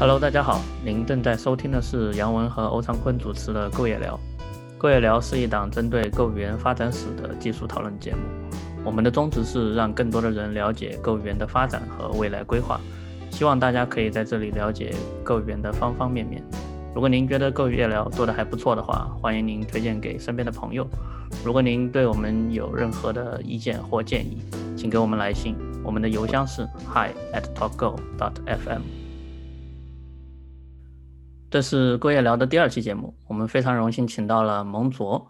Hello，大家好，您正在收听的是杨文和欧长坤主持的《购业聊》。《购业聊》是一档针对购语言发展史的技术讨论节目。我们的宗旨是让更多的人了解购语言的发展和未来规划，希望大家可以在这里了解购语言的方方面面。如果您觉得购业聊做的还不错的话，欢迎您推荐给身边的朋友。如果您对我们有任何的意见或建议，请给我们来信，我们的邮箱是 hi at talkgo dot fm。这是过夜聊的第二期节目，我们非常荣幸请到了蒙卓。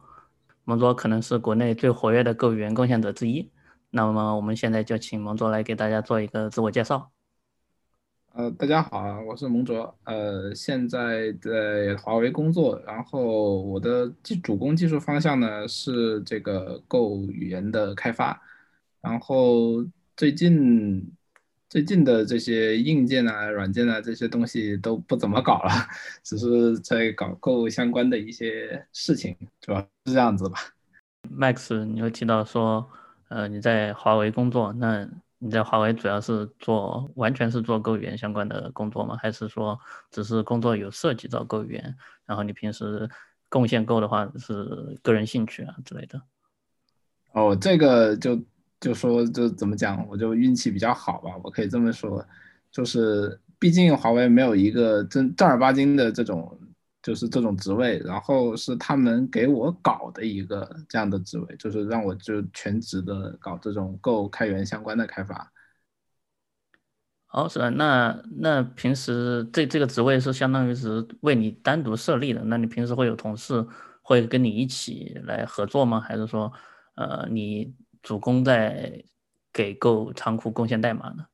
蒙卓可能是国内最活跃的购语言贡献者之一。那么我们现在就请蒙卓来给大家做一个自我介绍。呃，大家好啊，我是蒙卓，呃，现在在华为工作，然后我的技主攻技术方向呢是这个购语言的开发，然后最近。最近的这些硬件啊、软件啊这些东西都不怎么搞了，只是在搞购相关的一些事情，主要是这样子吧。Max，你又提到说，呃，你在华为工作，那你在华为主要是做完全是做购语言相关的工作吗？还是说只是工作有涉及到购语言，然后你平时贡献购的话是个人兴趣啊之类的？哦，这个就。就说就怎么讲，我就运气比较好吧，我可以这么说，就是毕竟华为没有一个正正儿八经的这种，就是这种职位，然后是他们给我搞的一个这样的职位，就是让我就全职的搞这种购开源相关的开发。哦，是吧？那那平时这这个职位是相当于是为你单独设立的，那你平时会有同事会跟你一起来合作吗？还是说，呃，你？主攻在给购仓库贡献代码呢？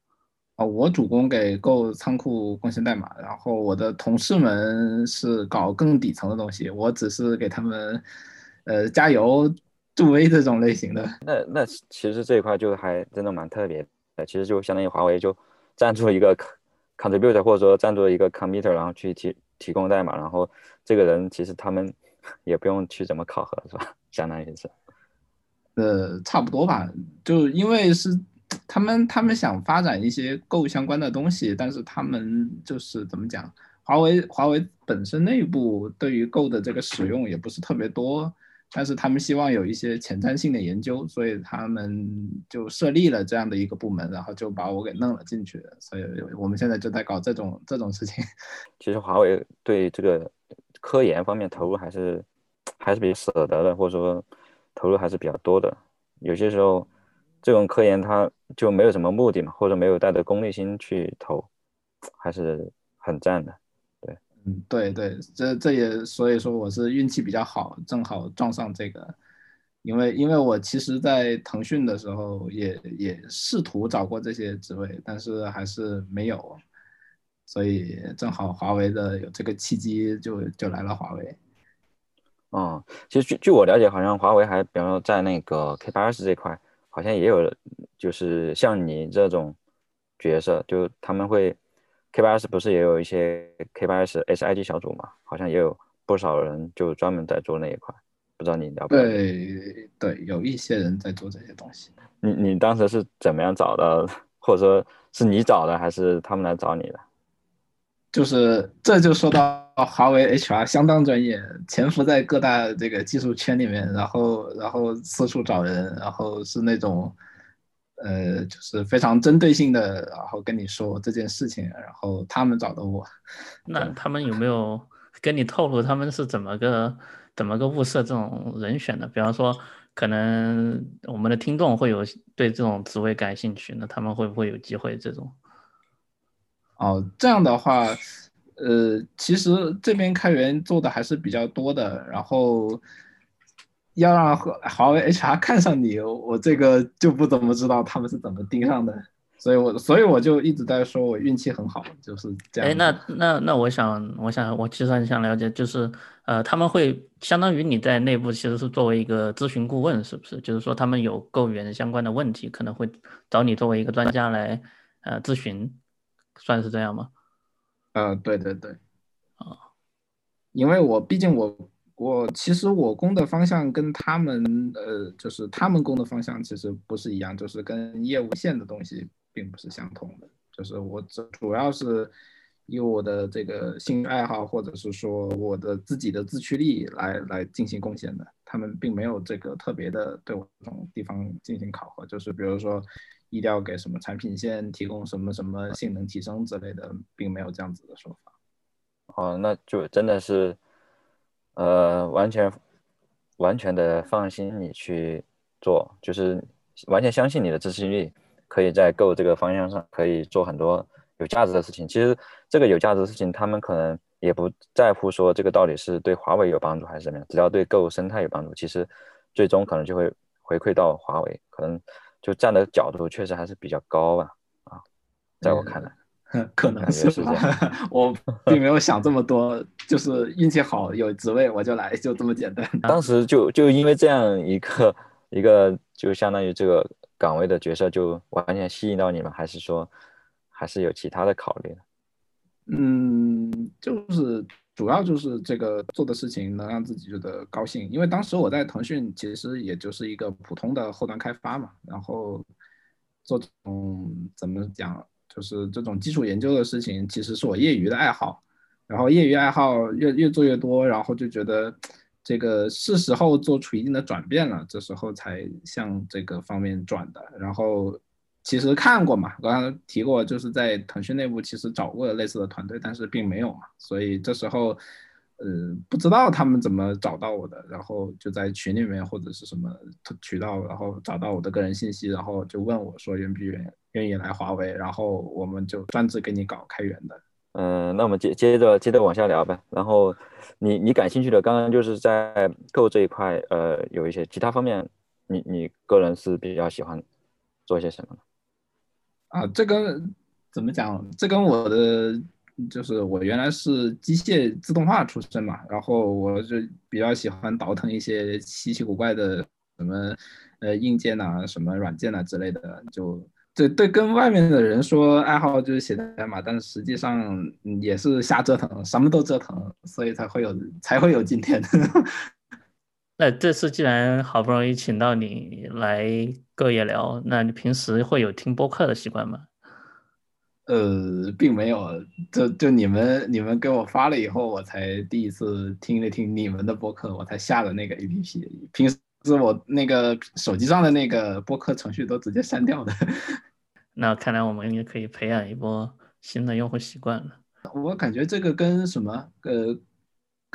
哦，我主攻给购仓库贡献代码，然后我的同事们是搞更底层的东西，我只是给他们呃加油助威这种类型的。那那其实这一块就还真的蛮特别的，其实就相当于华为就赞助一个 contributor 或者说赞助一个 committer，然后去提提供代码，然后这个人其实他们 也不用去怎么考核，是吧？相当于是。呃，差不多吧，就因为是他们，他们想发展一些购相关的东西，但是他们就是怎么讲，华为华为本身内部对于购的这个使用也不是特别多，但是他们希望有一些前瞻性的研究，所以他们就设立了这样的一个部门，然后就把我给弄了进去，所以我们现在就在搞这种这种事情。其实华为对这个科研方面投入还是还是比较舍得的，或者说。投入还是比较多的，有些时候这种科研它就没有什么目的嘛，或者没有带着功利心去投，还是很赞的。对，嗯，对对，这这也所以说我是运气比较好，正好撞上这个，因为因为我其实在腾讯的时候也也试图找过这些职位，但是还是没有，所以正好华为的有这个契机，就就来了华为。哦，其实据据我了解，好像华为还比方说在那个 K 八 S 这块，好像也有，就是像你这种角色，就他们会 K 八 S 不是也有一些 K 八 S SID 小组嘛？好像也有不少人就专门在做那一块，不知道你了不？对对，有一些人在做这些东西。你你当时是怎么样找的？或者说是你找的，还是他们来找你的？就是这就说到华为 HR 相当专业，潜伏在各大这个技术圈里面，然后然后四处找人，然后是那种，呃，就是非常针对性的，然后跟你说这件事情，然后他们找的我。那他们有没有跟你透露他们是怎么个怎么个物色这种人选的？比方说，可能我们的听众会有对这种职位感兴趣，那他们会不会有机会这种？哦，这样的话，呃，其实这边开源做的还是比较多的。然后要让华为 HR 看上你，我这个就不怎么知道他们是怎么盯上的。所以我所以我就一直在说我运气很好，就是这样。哎，那那那我想我想我其实很想了解，就是呃，他们会相当于你在内部其实是作为一个咨询顾问，是不是？就是说他们有购源相关的问题，可能会找你作为一个专家来呃咨询。算是这样吗？呃，对对对，啊，因为我毕竟我我其实我攻的方向跟他们呃，就是他们攻的方向其实不是一样，就是跟业务线的东西并不是相同的，就是我主主要是以我的这个兴趣爱好，或者是说我的自己的自驱力来来进行贡献的。他们并没有这个特别的对我这种地方进行考核，就是比如说一定要给什么产品线提供什么什么性能提升之类的，并没有这样子的说法。哦，那就真的是，呃，完全完全的放心你去做，就是完全相信你的自驱力，可以在 Go 这个方向上可以做很多。有价值的事情，其实这个有价值的事情，他们可能也不在乎说这个到底是对华为有帮助还是怎么样，只要对 Go 生态有帮助，其实最终可能就会回馈到华为，可能就站的角度确实还是比较高吧。啊，在我看来，可能是这样。我并没有想这么多，就是运气好有职位我就来，就这么简单。当 时就就因为这样一个一个，就相当于这个岗位的角色就完全吸引到你们，还是说？还是有其他的考虑呢，嗯，就是主要就是这个做的事情能让自己觉得高兴，因为当时我在腾讯其实也就是一个普通的后端开发嘛，然后做这种怎么讲，就是这种基础研究的事情，其实是我业余的爱好，然后业余爱好越越做越多，然后就觉得这个是时候做出一定的转变了，这时候才向这个方面转的，然后。其实看过嘛，刚刚提过，就是在腾讯内部其实找过类似的团队，但是并没有嘛，所以这时候，呃，不知道他们怎么找到我的，然后就在群里面或者是什么渠道，然后找到我的个人信息，然后就问我说愿不愿愿意来华为，然后我们就专职给你搞开源的。嗯，那我们接接着接着往下聊呗。然后你你感兴趣的，刚刚就是在 Go 这一块，呃，有一些其他方面，你你个人是比较喜欢做些什么呢？啊，这跟怎么讲？这跟我的就是我原来是机械自动化出身嘛，然后我就比较喜欢倒腾一些稀奇古怪的什么呃硬件呐、什么软件呐之类的。就对对，跟外面的人说爱好就是写代码，但是实际上也是瞎折腾，什么都折腾，所以才会有才会有今天。那这次既然好不容易请到你来各业聊，那你平时会有听播客的习惯吗？呃，并没有，就就你们你们给我发了以后，我才第一次听了听你们的播客，我才下的那个 A P P。平时我那个手机上的那个播客程序都直接删掉的。那看来我们也可以培养一波新的用户习惯了。我感觉这个跟什么呃。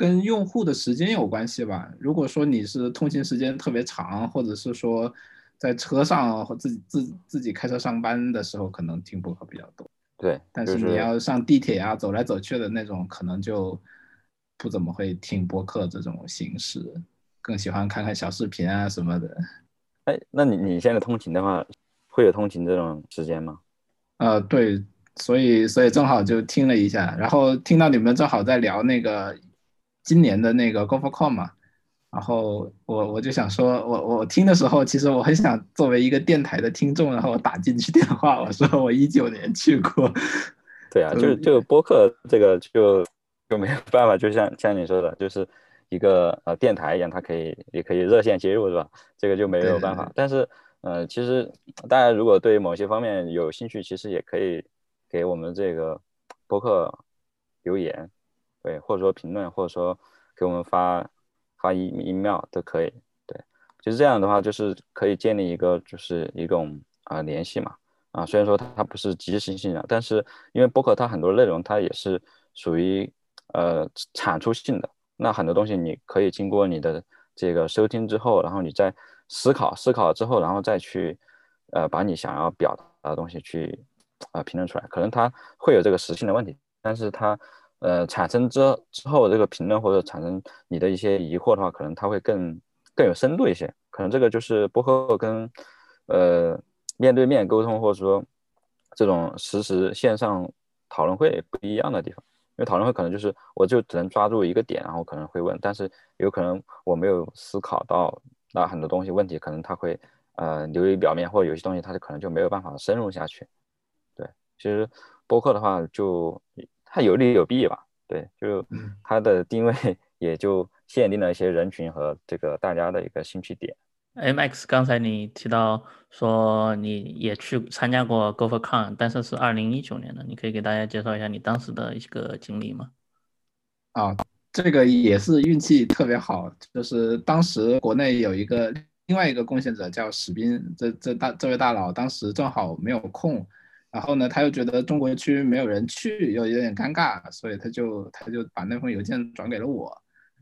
跟用户的时间有关系吧。如果说你是通勤时间特别长，或者是说在车上或自己自自己开车上班的时候，可能听播客比较多。对，但是你要上地铁啊，走来走去的那种，可能就不怎么会听播客这种形式，更喜欢看看小视频啊什么的。哎，那你你现在通勤的话，会有通勤这种时间吗？呃，对，所以所以正好就听了一下，然后听到你们正好在聊那个。今年的那个 GoForCon 嘛，然后我我就想说，我我听的时候，其实我很想作为一个电台的听众，然后我打进去电话，我说我一九年去过。对啊，就是这个播客这个就就没有办法，就像像你说的，就是一个呃电台一样，它可以也可以热线接入，是吧？这个就没有办法。但是呃，其实大家如果对某些方面有兴趣，其实也可以给我们这个播客留言。对，或者说评论，或者说给我们发发 e email 都可以。对，就是这样的话，就是可以建立一个就是一种啊联系嘛。啊，虽然说它不是即时性的，但是因为博客它很多内容它也是属于呃产出性的，那很多东西你可以经过你的这个收听之后，然后你再思考思考之后，然后再去呃把你想要表达的东西去啊评论出来。可能它会有这个实性的问题，但是它。呃，产生之之后这个评论或者产生你的一些疑惑的话，可能它会更更有深度一些。可能这个就是播客跟呃面对面沟通或者说这种实时线上讨论会不一样的地方。因为讨论会可能就是我就只能抓住一个点，然后可能会问，但是有可能我没有思考到那很多东西问题，可能它会呃流于表面，或者有些东西它就可能就没有办法深入下去。对，其实播客的话就。它有利有弊吧，对，就它的定位也就限定了一些人群和这个大家的一个兴趣点。MX，刚才你提到说你也去参加过 GopherCon，但是是二零一九年的，你可以给大家介绍一下你当时的一个经历吗？啊，这个也是运气特别好，就是当时国内有一个另外一个贡献者叫史斌，这这大这位大佬当时正好没有空，然后呢他又觉得中国区没有人去，又有点尴尬，所以他就他就把那封邮件转给了我。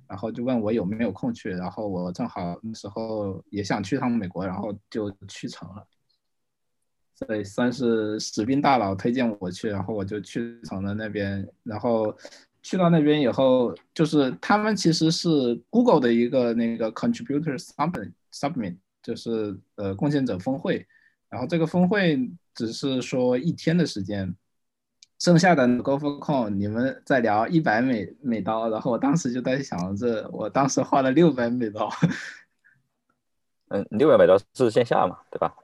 然后就问我有没有空去，然后我正好那时候也想去趟美国，然后就去成了。所以算是史斌大佬推荐我去，然后我就去成了那边。然后去到那边以后，就是他们其实是 Google 的一个那个 Contributor Summit Summit，就是呃贡献者峰会。然后这个峰会只是说一天的时间。剩下的 g o f o c o n 你们在聊一百美美刀，然后我当时就在想着，我当时花了六百美刀。嗯，六百美刀是线下嘛，对吧？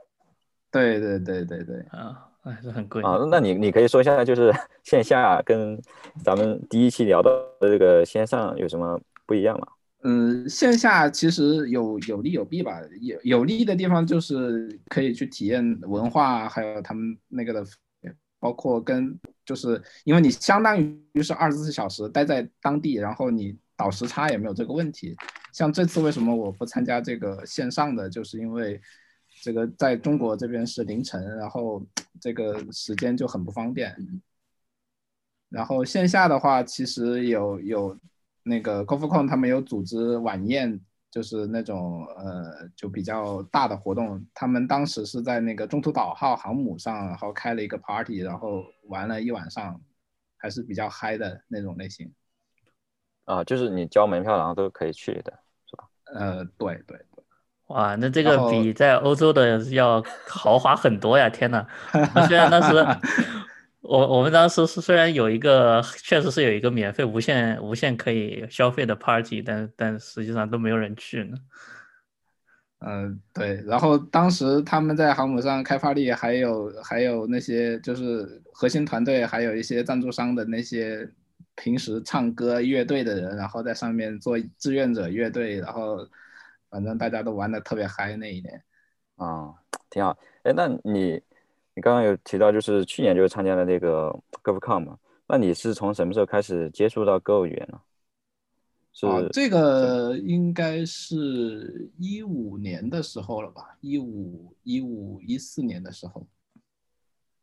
对对对对对。啊，还是很贵啊。那你你可以说一下，就是 线下跟咱们第一期聊到的这个线上有什么不一样吗？嗯，线下其实有有利有弊吧。有有利的地方就是可以去体验文化，还有他们那个的。包括跟，就是因为你相当于是二十四小时待在当地，然后你倒时差也没有这个问题。像这次为什么我不参加这个线上的，就是因为这个在中国这边是凌晨，然后 这个时间就很不方便。然后线下的话，其实有有那个 c o f c o n 他们有组织晚宴。就是那种呃，就比较大的活动，他们当时是在那个中途岛号航母上，然后开了一个 party，然后玩了一晚上，还是比较嗨的那种类型。啊，就是你交门票然后都可以去的，是吧？呃，对对对。哇，那这个比在欧洲的要豪华很多呀！天呐，虽然当时。我我们当时是虽然有一个确实是有一个免费无限无限可以消费的 party，但但实际上都没有人去呢。嗯，对。然后当时他们在航母上开 party，还有还有那些就是核心团队，还有一些赞助商的那些平时唱歌乐队的人，然后在上面做志愿者乐队，然后反正大家都玩的特别嗨那一年。啊，挺好。哎，那你？你刚刚有提到，就是去年就参加了那个 GovCon 嘛？那你是从什么时候开始接触到 Go 语言呢？是这个应该是一五年的时候了吧？一五一五一四年的时候。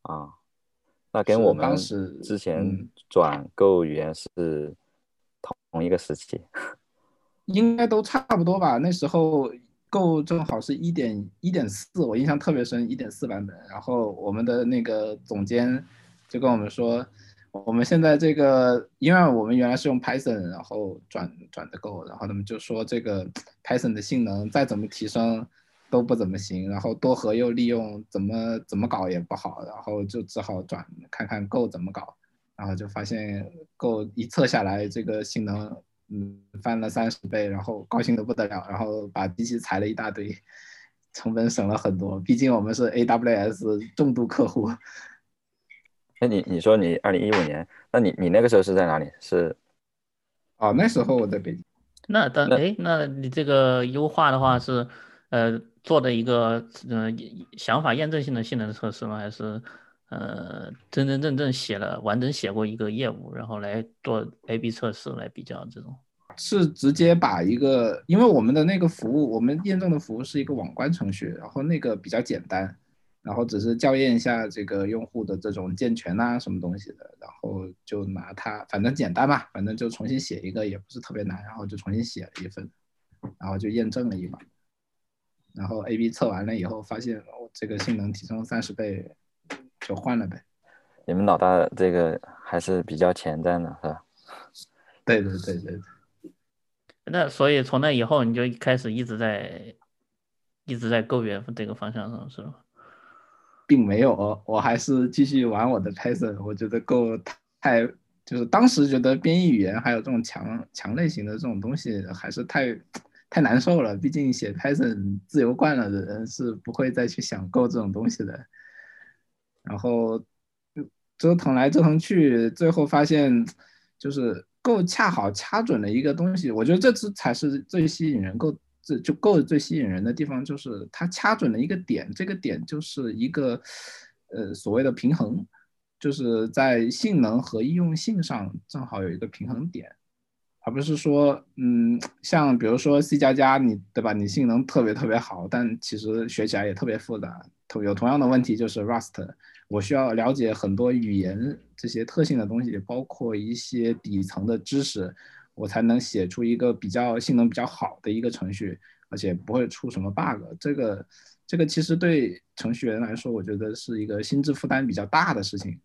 啊，那跟我们当时之前转 Go 语言是同一个时期，应该都差不多吧？那时候。Go 正好是一点一点四，我印象特别深，一点四版本。然后我们的那个总监就跟我们说，我们现在这个，因为我们原来是用 Python，然后转转的 Go，然后他们就说这个 Python 的性能再怎么提升都不怎么行，然后多核又利用，怎么怎么搞也不好，然后就只好转看看 Go 怎么搞，然后就发现 Go 一测下来这个性能。嗯，翻了三十倍，然后高兴的不得了，然后把机器裁了一大堆，成本省了很多。毕竟我们是 AWS 重度客户。那，你你说你二零一五年，那你你那个时候是在哪里？是？哦，那时候我在北京。那当哎，那你这个优化的话是，呃，做的一个呃想法验证性的性能测试吗？还是呃真真正正写了完整写过一个业务，然后来做 A/B 测试来比较这种？是直接把一个，因为我们的那个服务，我们验证的服务是一个网关程序，然后那个比较简单，然后只是校验一下这个用户的这种健全啊什么东西的，然后就拿它，反正简单嘛，反正就重新写一个，也不是特别难，然后就重新写了一份，然后就验证了一把，然后 A/B 测完了以后，发现我这个性能提升三十倍，就换了呗。你们老大这个还是比较前瞻的，是吧？对对对对。那所以从那以后你就开始一直在一直在构源这个方向上是吗？并没有，我还是继续玩我的 Python。我觉得 Go 太就是当时觉得编译语言还有这种强强类型的这种东西还是太太难受了。毕竟写 Python 自由惯了的人是不会再去想 Go 这种东西的。然后折腾来折腾去，最后发现就是。够恰好掐准了一个东西，我觉得这次才是最吸引人，够这就够最吸引人的地方就是它掐准了一个点，这个点就是一个呃所谓的平衡，就是在性能和易用性上正好有一个平衡点。而不是说，嗯，像比如说 C 加加，你对吧？你性能特别特别好，但其实学起来也特别复杂。同有同样的问题就是 Rust，我需要了解很多语言这些特性的东西，包括一些底层的知识，我才能写出一个比较性能比较好的一个程序，而且不会出什么 bug。这个这个其实对程序员来说，我觉得是一个心智负担比较大的事情。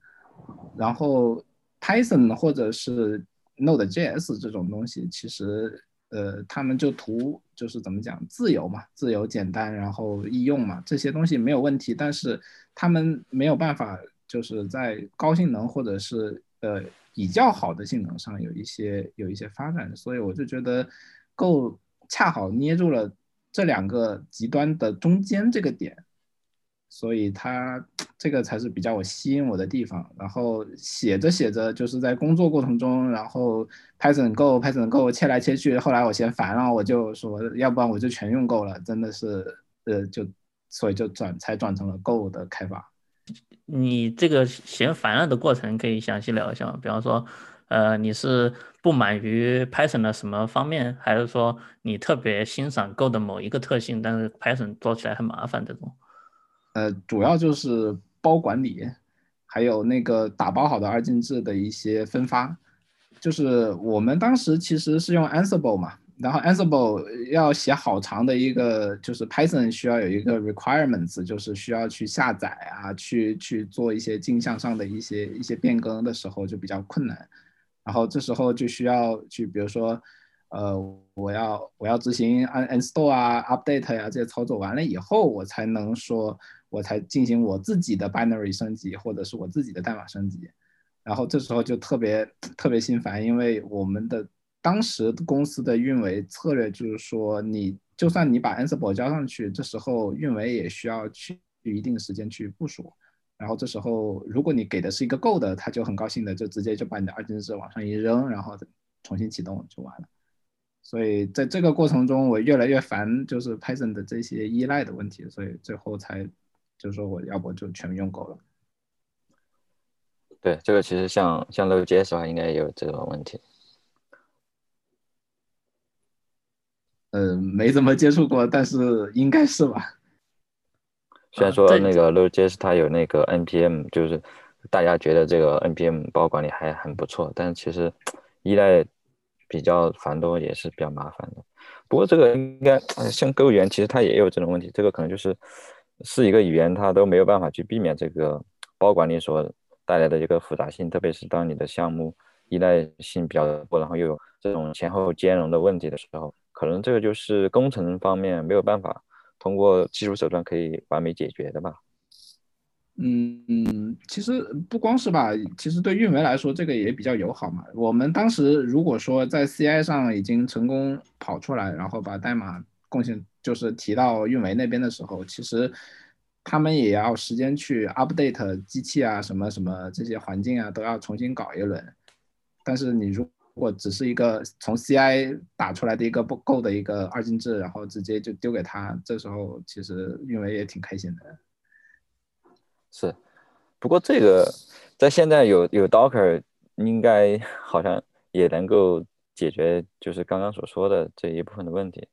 然后 Python 或者是 Node.js 这种东西，其实，呃，他们就图就是怎么讲，自由嘛，自由简单，然后易用嘛，这些东西没有问题。但是他们没有办法，就是在高性能或者是呃比较好的性能上有一些有一些发展。所以我就觉得，Go 恰好捏住了这两个极端的中间这个点。所以它这个才是比较我吸引我的地方。然后写着写着，就是在工作过程中，然后 Python Go Python Go 切来切去，后来我嫌烦了，我就说，要不然我就全用 Go 了。真的是，呃，就所以就转才转成了 Go 的开发。你这个嫌烦了的过程可以详细聊一下吗？比方说，呃，你是不满于 Python 的什么方面，还是说你特别欣赏 Go 的某一个特性，但是 Python 做起来很麻烦这种？呃，主要就是包管理，还有那个打包好的二进制的一些分发。就是我们当时其实是用 Ansible 嘛，然后 Ansible 要写好长的一个，就是 Python 需要有一个 requirements，就是需要去下载啊，去去做一些镜像上的一些一些变更的时候就比较困难。然后这时候就需要去，比如说，呃，我要我要执行 uninstall 啊，update 呀这些操作完了以后，我才能说。我才进行我自己的 binary 升级，或者是我自己的代码升级，然后这时候就特别特别心烦，因为我们的当时公司的运维策略就是说，你就算你把 Ansible 交上去，这时候运维也需要去一定时间去部署，然后这时候如果你给的是一个 Go 的，他就很高兴的就直接就把你的二进制往上一扔，然后重新启动就完了。所以在这个过程中，我越来越烦，就是 Python 的这些依赖的问题，所以最后才。就说我要不就全用够了。对，这个其实像像 Node.js 的话，应该也有这个问题。嗯，没怎么接触过，但是应该是吧。虽然说那个 Node.js 它有那个 npm，就是大家觉得这个 npm 包管理还很不错，但其实依赖比较繁多，也是比较麻烦的。不过这个应该像 Go 语言，其实它也有这种问题，这个可能就是。是一个语言，它都没有办法去避免这个包管理所带来的一个复杂性，特别是当你的项目依赖性比较多，然后又有这种前后兼容的问题的时候，可能这个就是工程方面没有办法通过技术手段可以完美解决的吧。嗯嗯，其实不光是吧，其实对运维来说这个也比较友好嘛。我们当时如果说在 CI 上已经成功跑出来，然后把代码贡献。就是提到运维那边的时候，其实他们也要时间去 update 机器啊，什么什么这些环境啊，都要重新搞一轮。但是你如果只是一个从 CI 打出来的一个不够的一个二进制，然后直接就丢给他，这时候其实运维也挺开心的。是，不过这个在现在有有 Docker，应该好像也能够解决，就是刚刚所说的这一部分的问题。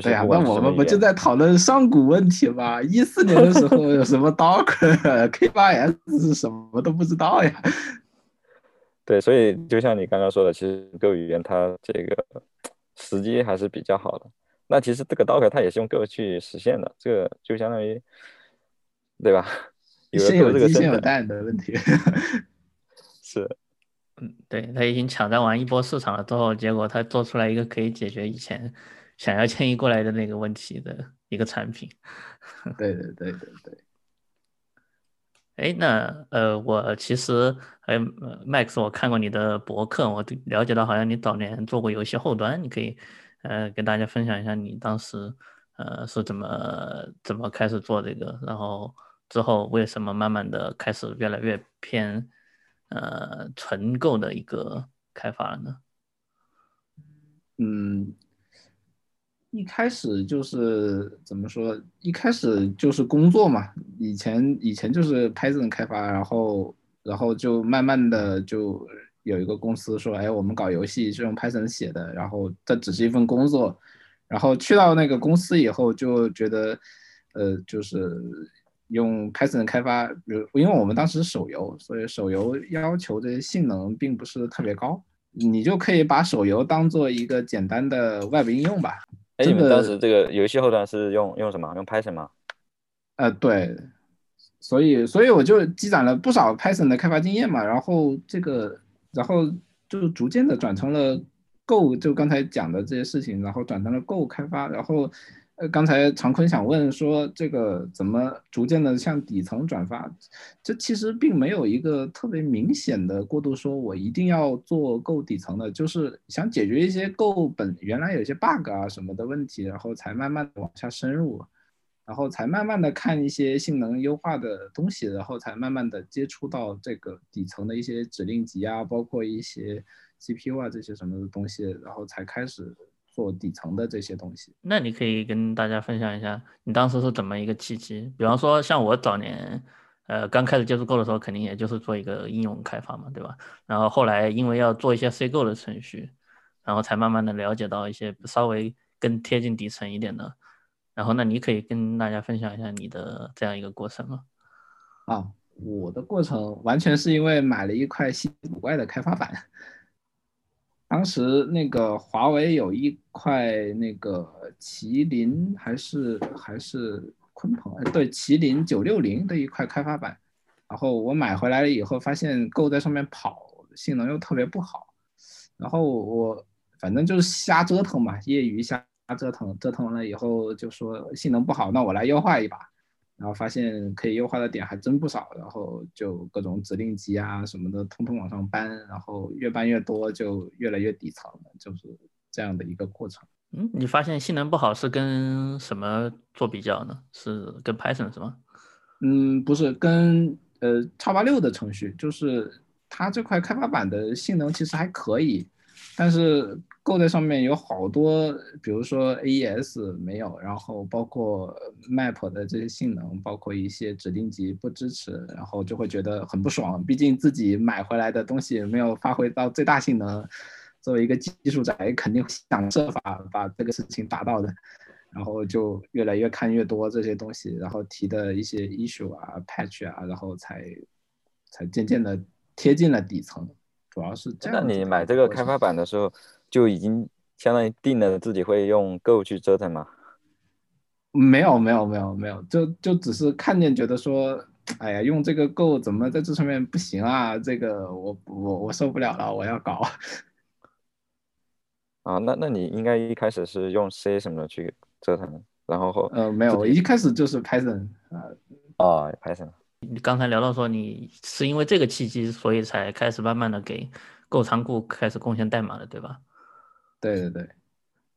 对呀，那我们不就在讨论上古问题吗？一四年的时候有什么 Docker、K8s 是什么都不知道呀。对，所以就像你刚刚说的，其实 Go 语言它这个时机还是比较好的。那其实这个 Docker 它也是用 Go 去实现的，这个就相当于，对吧？有先有鸡先有蛋的问题。是，嗯，对他已经抢占完一波市场了之后，结果他做出来一个可以解决以前。想要迁移过来的那个问题的一个产品，对对对对对。哎，那呃，我其实还有 Max，我看过你的博客，我了解到好像你早年做过游戏后端，你可以呃跟大家分享一下你当时呃是怎么怎么开始做这个，然后之后为什么慢慢的开始越来越偏呃纯购的一个开发了呢？嗯。一开始就是怎么说？一开始就是工作嘛。以前以前就是 Python 开发，然后然后就慢慢的就有一个公司说，哎，我们搞游戏是用 Python 写的，然后这只是一份工作。然后去到那个公司以后，就觉得，呃，就是用 Python 开发，比如因为我们当时手游，所以手游要求这些性能并不是特别高，你就可以把手游当做一个简单的 Web 应用吧。哎，你们当时这个游戏后端是用用什么？用 Python 吗？呃，对，所以所以我就积攒了不少 Python 的开发经验嘛，然后这个，然后就逐渐的转成了 Go，就刚才讲的这些事情，然后转成了 Go 开发，然后。刚才常坤想问说，这个怎么逐渐的向底层转发？这其实并没有一个特别明显的过渡，说我一定要做够底层的，就是想解决一些够本原来有些 bug 啊什么的问题，然后才慢慢的往下深入，然后才慢慢的看一些性能优化的东西，然后才慢慢的接触到这个底层的一些指令集啊，包括一些 CPU 啊这些什么的东西，然后才开始。做底层的这些东西，那你可以跟大家分享一下，你当时是怎么一个契机？比方说，像我早年，呃，刚开始接触 Go 的时候，肯定也就是做一个应用开发嘛，对吧？然后后来因为要做一些 C Go 的程序，然后才慢慢的了解到一些稍微更贴近底层一点的。然后，那你可以跟大家分享一下你的这样一个过程吗？啊，我的过程完全是因为买了一块稀奇古怪的开发板。当时那个华为有一块那个麒麟还是还是鲲鹏，对，麒麟九六零的一块开发板，然后我买回来了以后，发现够在上面跑性能又特别不好，然后我反正就是瞎折腾嘛，业余瞎折腾，折腾完了以后就说性能不好，那我来优化一把。然后发现可以优化的点还真不少，然后就各种指令集啊什么的，通通往上搬，然后越搬越多，就越来越底层，就是这样的一个过程。嗯，你发现性能不好是跟什么做比较呢？是跟 Python 是吗？嗯，不是，跟呃叉八六的程序，就是它这块开发板的性能其实还可以，但是。Go 在上面有好多，比如说 AES 没有，然后包括 Map 的这些性能，包括一些指令集不支持，然后就会觉得很不爽。毕竟自己买回来的东西没有发挥到最大性能，作为一个技术宅，肯定想设法把这个事情达到的。然后就越来越看越多这些东西，然后提的一些 issue 啊、patch 啊，然后才才渐渐的贴近了底层。主要是这样。那你买这个开发版的时候？就已经相当于定了自己会用 Go 去折腾吗？没有没有没有没有，就就只是看见觉得说，哎呀，用这个 Go 怎么在这上面不行啊？这个我我我受不了了，我要搞。啊，那那你应该一开始是用 C 什么的去折腾，然后后呃没有，我一开始就是 Python 啊。哦，Python。你刚才聊到说你是因为这个契机，所以才开始慢慢的给 Go 仓库开始贡献代码的，对吧？对对对，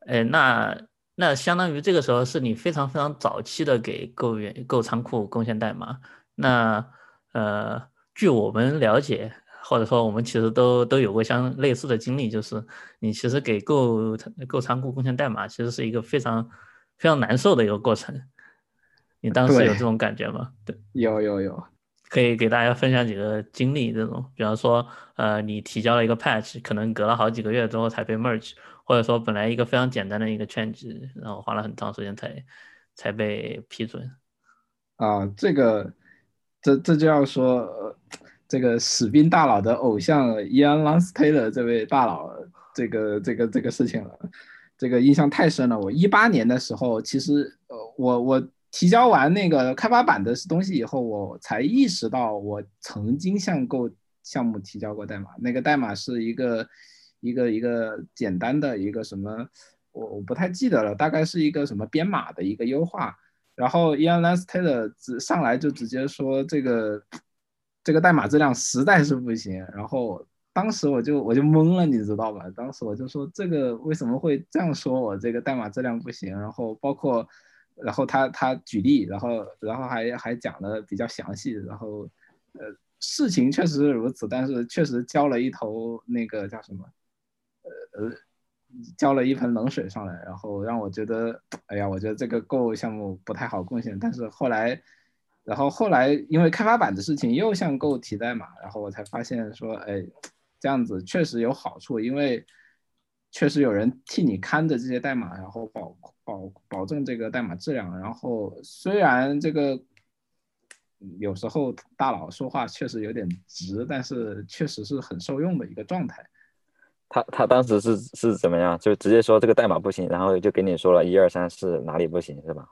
哎，那那相当于这个时候是你非常非常早期的给购源购仓库贡献代码。那呃，据我们了解，或者说我们其实都都有过相类似的经历，就是你其实给购购仓库贡献代码，其实是一个非常非常难受的一个过程。你当时有这种感觉吗？对，有有有，可以给大家分享几个经历，这种，比方说，呃，你提交了一个 patch，可能隔了好几个月之后才被 merge。或者说，本来一个非常简单的一个 change，然后花了很长时间才才被批准。啊，这个，这这就要说这个史宾大佬的偶像伊安·朗斯泰勒这位大佬，这个这个这个事情了，这个印象太深了。我一八年的时候，其实呃，我我提交完那个开发版的东西以后，我才意识到我曾经向购项目提交过代码，那个代码是一个。一个一个简单的一个什么，我我不太记得了，大概是一个什么编码的一个优化。然后 Ian Lester 直上来就直接说这个这个代码质量实在是不行。然后当时我就我就懵了，你知道吧？当时我就说这个为什么会这样说我这个代码质量不行？然后包括然后他他举例，然后然后还还讲的比较详细。然后呃事情确实是如此，但是确实浇了一头那个叫什么？呃呃，浇了一盆冷水上来，然后让我觉得，哎呀，我觉得这个购物项目不太好贡献。但是后来，然后后来因为开发板的事情又向 Go 提代码，然后我才发现说，哎，这样子确实有好处，因为确实有人替你看着这些代码，然后保保保证这个代码质量。然后虽然这个有时候大佬说话确实有点直，但是确实是很受用的一个状态。他他当时是是怎么样？就直接说这个代码不行，然后就给你说了一二三四哪里不行，是吧？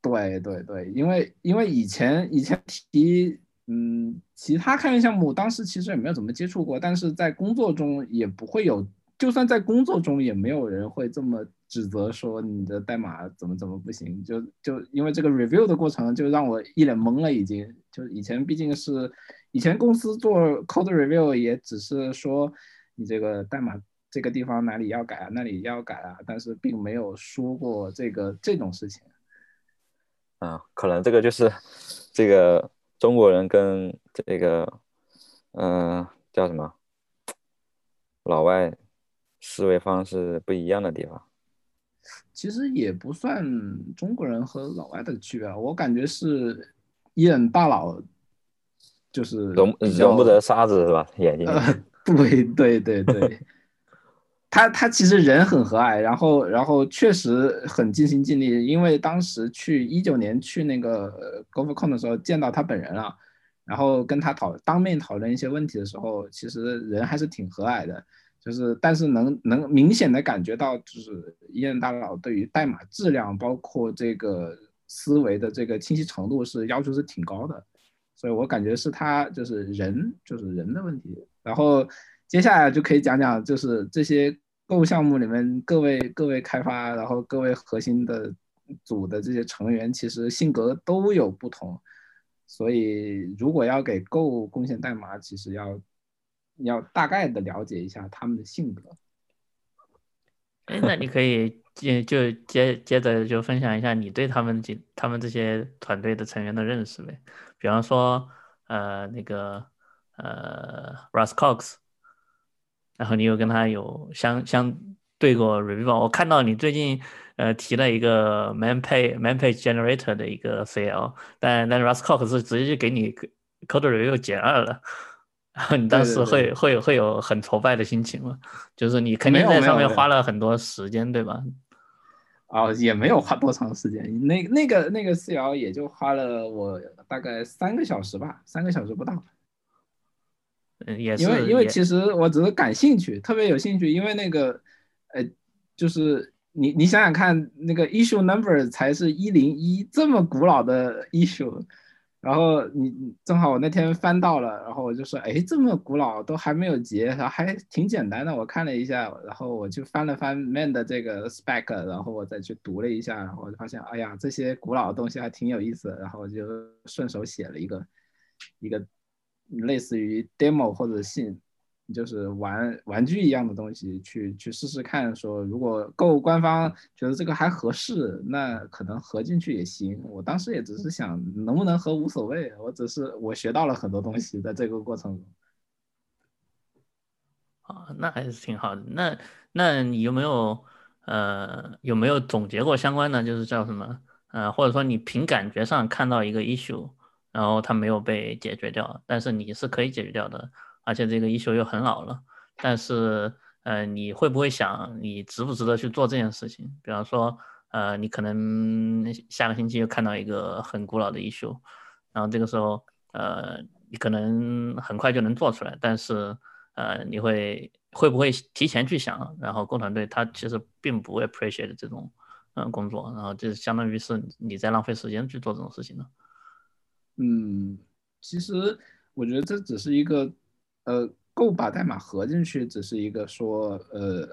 对对对，因为因为以前以前提嗯其他开源项目，当时其实也没有怎么接触过，但是在工作中也不会有，就算在工作中也没有人会这么指责说你的代码怎么怎么不行，就就因为这个 review 的过程就让我一脸懵了，已经就以前毕竟是以前公司做 code review 也只是说。你这个代码这个地方哪里要改啊，那里要改啊，但是并没有说过这个这种事情。啊，可能这个就是这个中国人跟这个嗯叫什么老外思维方式不一样的地方。其实也不算中国人和老外的区别，我感觉是伊人大佬就是容容不得沙子是吧？眼睛。对对对对，他他其实人很和蔼，然后然后确实很尽心尽力。因为当时去一九年去那个 GoFCon 的时候见到他本人了，然后跟他讨当面讨论一些问题的时候，其实人还是挺和蔼的。就是但是能能明显的感觉到，就是伊人大佬对于代码质量，包括这个思维的这个清晰程度是要求是挺高的。所以我感觉是他就是人就是人的问题。然后接下来就可以讲讲，就是这些购物项目里面各位各位开发，然后各位核心的组的这些成员，其实性格都有不同。所以如果要给 Go 贡献代码，其实要你要大概的了解一下他们的性格。哎，那你可以接就接接着就分享一下你对他们几他们这些团队的成员的认识呗，比方说呃那个。呃，Russ Cox，然后你有跟他有相相对过 review？我看到你最近呃提了一个 man page man page generator 的一个 CL，但但 Russ Cox 是直接就给你 code review 减二了，然 后你当时会会有会有很挫败的心情吗？就是你肯定在上面花了很多时间，对吧？哦，也没有花多长时间，那那个那个 CL 也就花了我大概三个小时吧，三个小时不到。嗯，也是，因为因为其实我只是感兴趣，特别有兴趣，因为那个，呃，就是你你想想看，那个 issue number 才是一零一这么古老的 issue，然后你正好我那天翻到了，然后我就说，哎，这么古老都还没有结，然后还挺简单的，我看了一下，然后我就翻了翻 man 的这个 spec，然后我再去读了一下，然后我就发现，哎呀，这些古老的东西还挺有意思，然后我就顺手写了一个一个。类似于 demo 或者信，就是玩玩具一样的东西，去去试试看。说如果够官方觉得这个还合适，那可能合进去也行。我当时也只是想能不能合无所谓，我只是我学到了很多东西在这个过程中。啊，那还是挺好的。那那你有没有呃有没有总结过相关的，就是叫什么呃，或者说你凭感觉上看到一个 issue？然后它没有被解决掉，但是你是可以解决掉的，而且这个一休又很老了。但是，呃，你会不会想，你值不值得去做这件事情？比方说，呃，你可能下个星期又看到一个很古老的 issue，然后这个时候，呃，你可能很快就能做出来，但是，呃，你会会不会提前去想？然后，工团队他其实并不 appreciate 这种，嗯，工作，然后就相当于是你在浪费时间去做这种事情呢？嗯，其实我觉得这只是一个，呃，够把代码合进去，只是一个说，呃，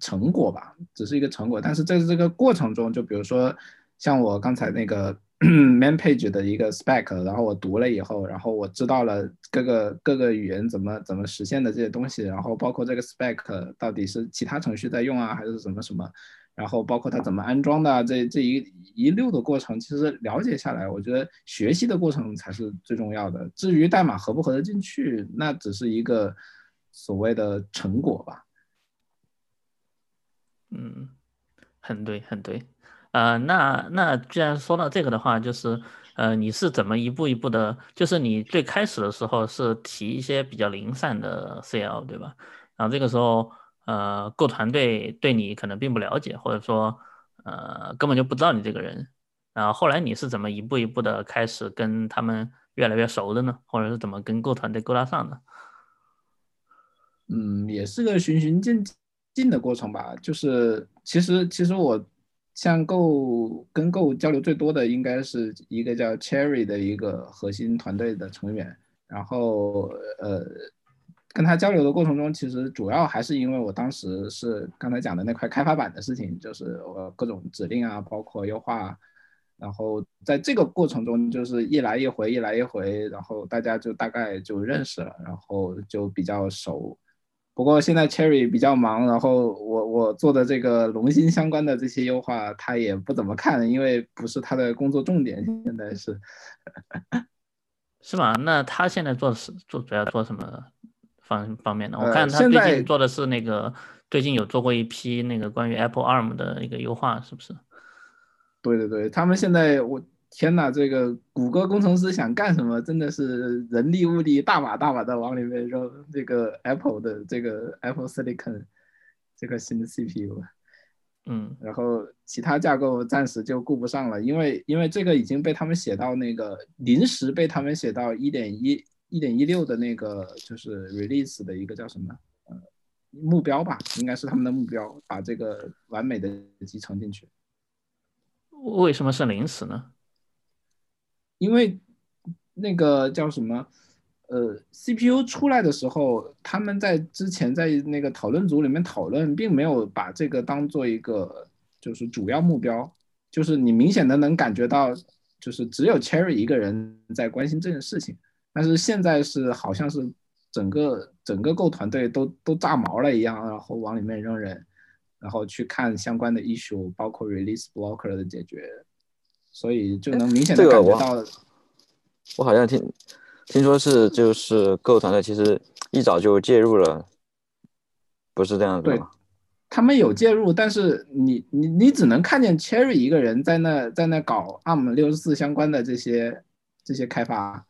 成果吧，只是一个成果。但是在这个过程中，就比如说像我刚才那个 main page 的一个 spec，然后我读了以后，然后我知道了各个各个语言怎么怎么实现的这些东西，然后包括这个 spec 到底是其他程序在用啊，还是什么什么。然后包括它怎么安装的，这这一一溜的过程，其实了解下来，我觉得学习的过程才是最重要的。至于代码合不合得进去，那只是一个所谓的成果吧。嗯很对，很对。呃，那那既然说到这个的话，就是呃，你是怎么一步一步的？就是你最开始的时候是提一些比较零散的 CL，对吧？然后这个时候，呃，购团队对你可能并不了解，或者说呃根本就不知道你这个人。然后后来你是怎么一步一步的开始跟他们越来越熟的呢？或者是怎么跟购团队勾搭上的？嗯，也是个循序渐进的过程吧。就是其实其实我像购跟购交流最多的应该是一个叫 Cherry 的一个核心团队的成员。然后呃，跟他交流的过程中，其实主要还是因为我当时是刚才讲的那块开发板的事情，就是我各种指令啊，包括优化。然后在这个过程中，就是一来一回，一来一回，然后大家就大概就认识了，然后就比较熟。不过现在 Cherry 比较忙，然后我我做的这个龙芯相关的这些优化，他也不怎么看，因为不是他的工作重点。现在是 是吗？那他现在做是做主要做什么方方面的？我看他最近做的是那个，最近有做过一批那个关于 Apple ARM 的一个优化，是不是？对对对，他们现在我天哪，这个谷歌工程师想干什么，真的是人力物力大把大把的往里面扔。这个 Apple 的这个 Apple Silicon 这个新的 CPU，嗯，然后其他架构暂时就顾不上了，因为因为这个已经被他们写到那个临时被他们写到一点一一点一六的那个就是 release 的一个叫什么呃目标吧，应该是他们的目标，把这个完美的集成进去。为什么是临时呢？因为那个叫什么，呃，CPU 出来的时候，他们在之前在那个讨论组里面讨论，并没有把这个当做一个就是主要目标，就是你明显的能感觉到，就是只有 Cherry 一个人在关心这件事情。但是现在是好像是整个整个 Go 团队都都炸毛了一样，然后往里面扔人。然后去看相关的 issue，包括 release blocker 的解决，所以就能明显的感觉到。我好像听听说是就是 Go 团队其实一早就介入了，不是这样子吗？他们有介入，但是你你你只能看见 Cherry 一个人在那在那搞 ARM 六十四相关的这些这些开发，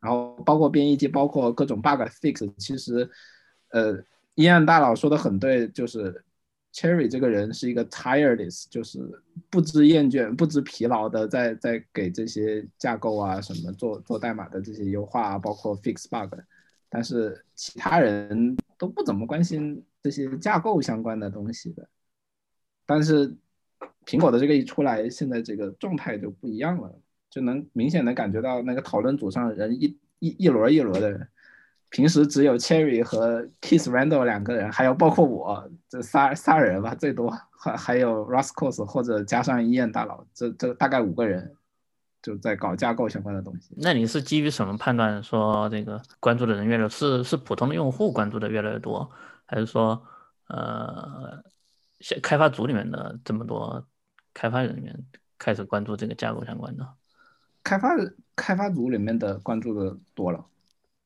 然后包括编译器，包括各种 bug fix。其实，呃，伊安大佬说的很对，就是。Cherry 这个人是一个 tireless，就是不知厌倦、不知疲劳的，在在给这些架构啊什么做做代码的这些优化啊，包括 fix bug。但是其他人都不怎么关心这些架构相关的东西的。但是苹果的这个一出来，现在这个状态就不一样了，就能明显的感觉到那个讨论组上人一一一轮一轮的人。平时只有 Cherry 和 Kiss Randall 两个人，还有包括我这仨仨人吧，最多还还有 Ruskos 或者加上医院大佬，这这大概五个人就在搞架构相关的东西。那你是基于什么判断说这个关注的人越来越是是普通的用户关注的越来越多，还是说呃，开发组里面的这么多开发人员开始关注这个架构相关的？开发开发组里面的关注的多了。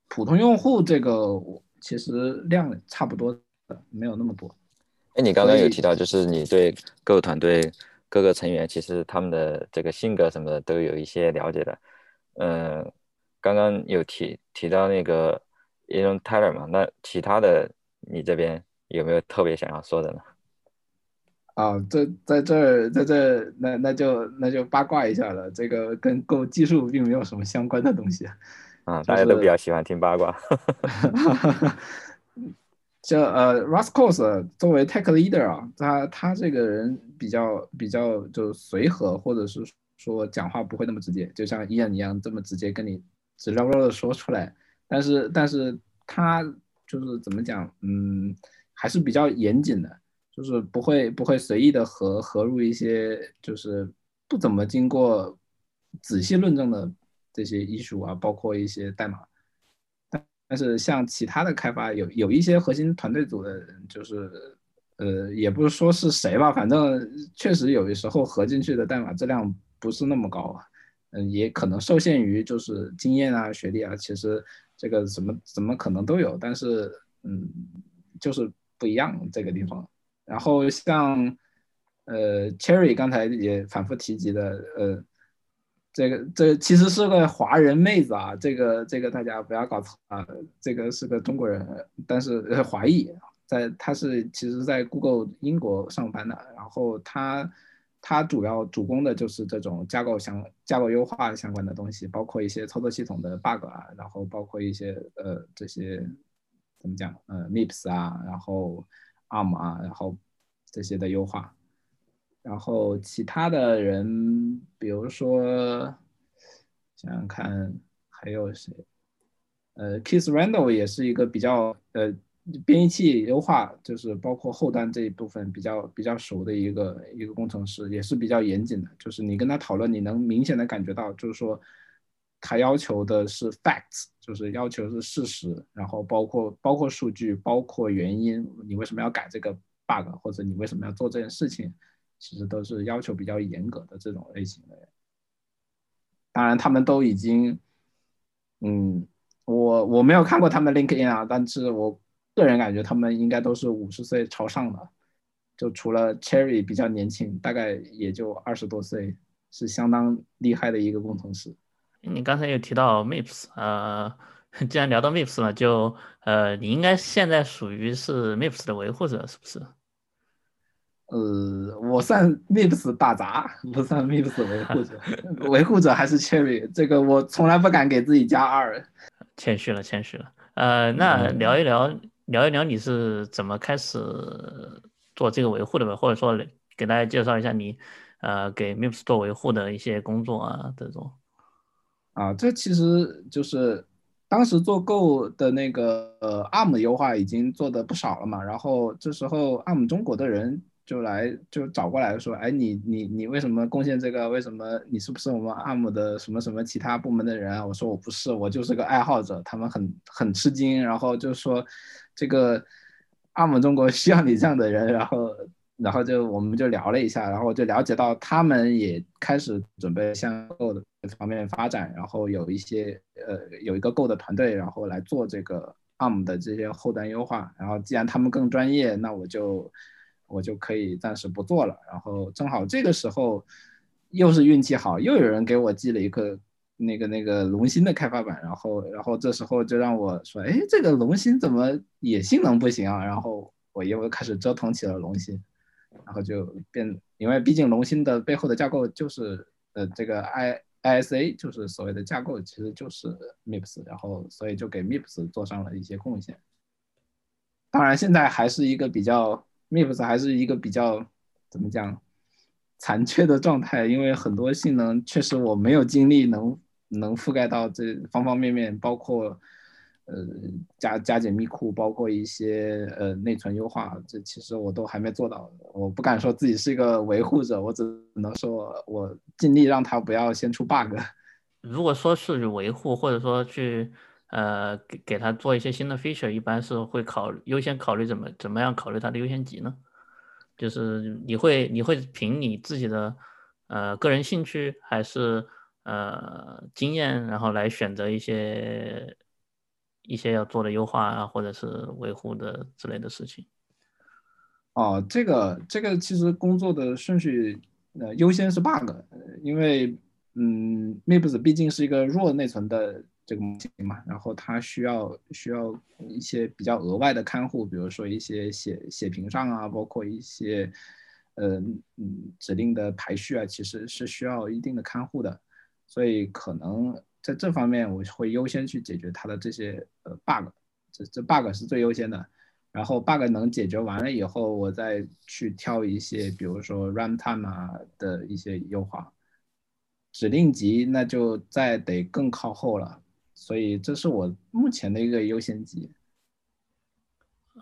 普通用户这个其实量差不多的，没有那么多。哎，你刚刚有提到，就是你对各个团队各个成员，其实他们的这个性格什么的都有一些了解的。嗯，刚刚有提提到那个 Elon Tyler 嘛，那其他的你这边有没有特别想要说的呢？啊，这在这儿，在这那那就那就八卦一下了。这个跟够技术并没有什么相关的东西。啊，大家都比较喜欢听八卦。就呃，Raskos 作为 Tech Leader 啊，他他这个人比较比较就随和，或者是说讲话不会那么直接，就像伊恩一样这么直接跟你直溜溜的说出来。但是但是他就是怎么讲，嗯，还是比较严谨的，就是不会不会随意的合合入一些就是不怎么经过仔细论证的。这些艺术啊，包括一些代码，但但是像其他的开发，有有一些核心团队组的人，就是呃，也不是说是谁吧，反正确实有的时候合进去的代码质量不是那么高啊，嗯，也可能受限于就是经验啊、学历啊，其实这个怎么怎么可能都有，但是嗯，就是不一样这个地方。然后像呃，Cherry 刚才也反复提及的，呃，这个这其实是个华人妹子啊，这个这个大家不要搞错啊，这个是个中国人，但是呃华裔，在他是其实在 Google 英国上班的，然后他他主要主攻的就是这种架构相架构优化相关的东西，包括一些操作系统的 bug 啊，然后包括一些呃这些怎么讲呃 MIPS 啊，然后 ARM 啊，然后这些的优化。然后其他的人，比如说想想看还有谁，呃，Keith Randall 也是一个比较呃编译器优化，就是包括后端这一部分比较比较熟的一个一个工程师，也是比较严谨的。就是你跟他讨论，你能明显的感觉到，就是说他要求的是 facts，就是要求是事实，然后包括包括数据，包括原因，你为什么要改这个 bug，或者你为什么要做这件事情。其实都是要求比较严格的这种类型的人，当然他们都已经，嗯，我我没有看过他们 LinkedIn 啊，但是我个人感觉他们应该都是五十岁朝上的，就除了 Cherry 比较年轻，大概也就二十多岁，是相当厉害的一个工程师。你刚才有提到 MIPS，呃，既然聊到 MIPS 了，就呃，你应该现在属于是 MIPS 的维护者，是不是？呃，我算 MIPS 打杂，不算 MIPS 维护者。维护者还是 Cherry，这个我从来不敢给自己加二。谦虚了，谦虚了。呃，那聊一聊，聊一聊你是怎么开始做这个维护的吧？或者说给大家介绍一下你呃给 MIPS 做维护的一些工作啊这种。啊，这其实就是当时做 Go 的那个呃 ARM 优化已经做的不少了嘛，然后这时候 ARM 中国的人。就来就找过来说，哎，你你你为什么贡献这个？为什么你是不是我们 ARM 的什么什么其他部门的人啊？我说我不是，我就是个爱好者。他们很很吃惊，然后就说，这个 ARM 中国需要你这样的人。然后然后就我们就聊了一下，然后就了解到他们也开始准备向 Go 的方面发展，然后有一些呃有一个 Go 的团队，然后来做这个 ARM 的这些后端优化。然后既然他们更专业，那我就。我就可以暂时不做了，然后正好这个时候又是运气好，又有人给我寄了一个那个那个龙芯的开发板，然后然后这时候就让我说，哎，这个龙芯怎么也性能不行啊？然后我又开始折腾起了龙芯，然后就变，因为毕竟龙芯的背后的架构就是呃这个 I ISA 就是所谓的架构，其实就是 MIPS，然后所以就给 MIPS 做上了一些贡献。当然现在还是一个比较。MIPS 还是一个比较怎么讲残缺的状态，因为很多性能确实我没有精力能能覆盖到这方方面面，包括呃加加解密库，包括一些呃内存优化，这其实我都还没做到。我不敢说自己是一个维护者，我只能说我尽力让它不要先出 bug。如果说是维护，或者说去。呃，给给他做一些新的 feature，一般是会考优先考虑怎么怎么样考虑它的优先级呢？就是你会你会凭你自己的呃个人兴趣还是呃经验，然后来选择一些一些要做的优化啊，或者是维护的之类的事情。哦，这个这个其实工作的顺序呃优先是 bug，因为嗯，MIPS 毕竟是一个弱内存的。这个模型嘛，然后它需要需要一些比较额外的看护，比如说一些写写屏上啊，包括一些呃嗯指令的排序啊，其实是需要一定的看护的，所以可能在这方面我会优先去解决它的这些呃 bug，这这 bug 是最优先的，然后 bug 能解决完了以后，我再去挑一些比如说 runtime 啊的一些优化，指令集那就再得更靠后了。所以这是我目前的一个优先级。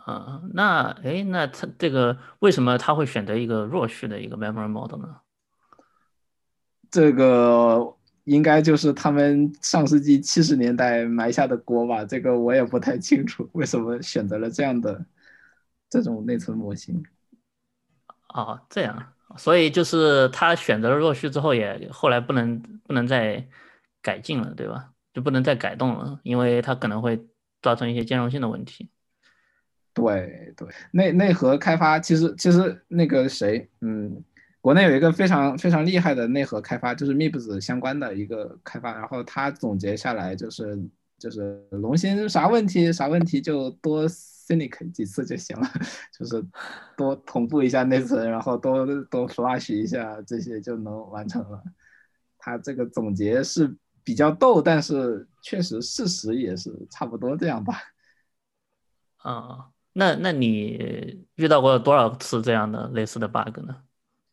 啊，那哎，那他这个为什么他会选择一个弱序的一个 memory model 呢？这个应该就是他们上世纪七十年代埋下的锅吧？这个我也不太清楚，为什么选择了这样的这种内存模型。哦，这样，所以就是他选择了弱序之后，也后来不能不能再改进了，对吧？就不能再改动了，因为它可能会造成一些兼容性的问题。对对，内内核开发其实其实那个谁，嗯国内有一个非常非常厉害的内核开发，就是 MIPS 相关的一个开发，然后他总结下来就是就是龙芯啥问题啥问题就多 Cynic 几次就行了，就是多同步一下内存，然后多多 Flash 一下这些就能完成了。他这个总结是比较逗，但是确实事实也是差不多这样吧。啊，那那你遇到过多少次这样的类似的 bug 呢？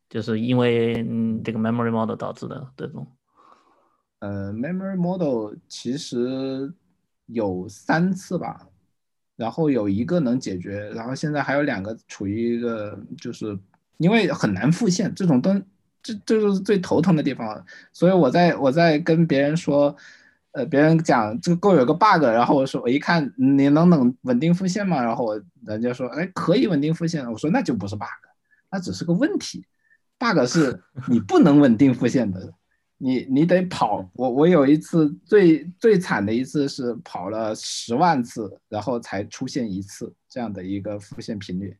就是因为嗯这个 memory model 导致的这种。呃，memory model 其实有三次吧，然后有一个能解决，然后现在还有两个处于一个就是因为很难复现这种东，这这就是最头疼的地方，所以我在我在跟别人说。呃，别人讲这个够有个 bug，然后我说我一看你能能稳定复现吗？然后我人家说哎可以稳定复现，我说那就不是 bug，那只是个问题，bug 是你不能稳定复现的，你你得跑。我我有一次最最惨的一次是跑了十万次，然后才出现一次这样的一个复现频率。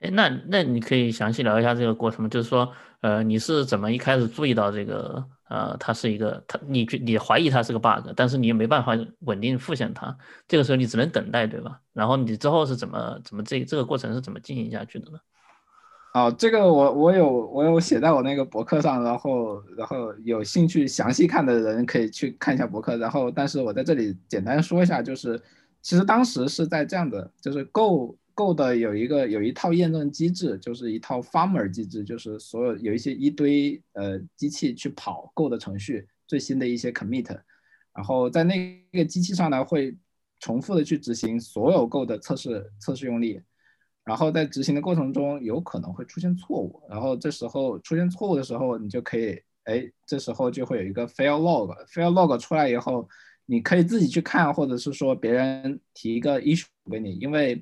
哎，那那你可以详细聊一下这个过程吗？就是说，呃，你是怎么一开始注意到这个？呃，它是一个，它你你怀疑它是个 bug，但是你也没办法稳定复现它，这个时候你只能等待，对吧？然后你之后是怎么怎么这这个过程是怎么进行下去的呢？哦，这个我我有我有写在我那个博客上，然后然后有兴趣详细看的人可以去看一下博客，然后但是我在这里简单说一下，就是其实当时是在这样的，就是 Go。Go 的有一个有一套验证机制，就是一套 Farmer 机制，就是所有有一些一堆呃机器去跑 Go 的程序，最新的一些 commit，然后在那个机器上呢会重复的去执行所有 Go 的测试测试用例，然后在执行的过程中有可能会出现错误，然后这时候出现错误的时候，你就可以哎这时候就会有一个 fail log，fail log 出来以后。你可以自己去看，或者是说别人提一个 issue 给你，因为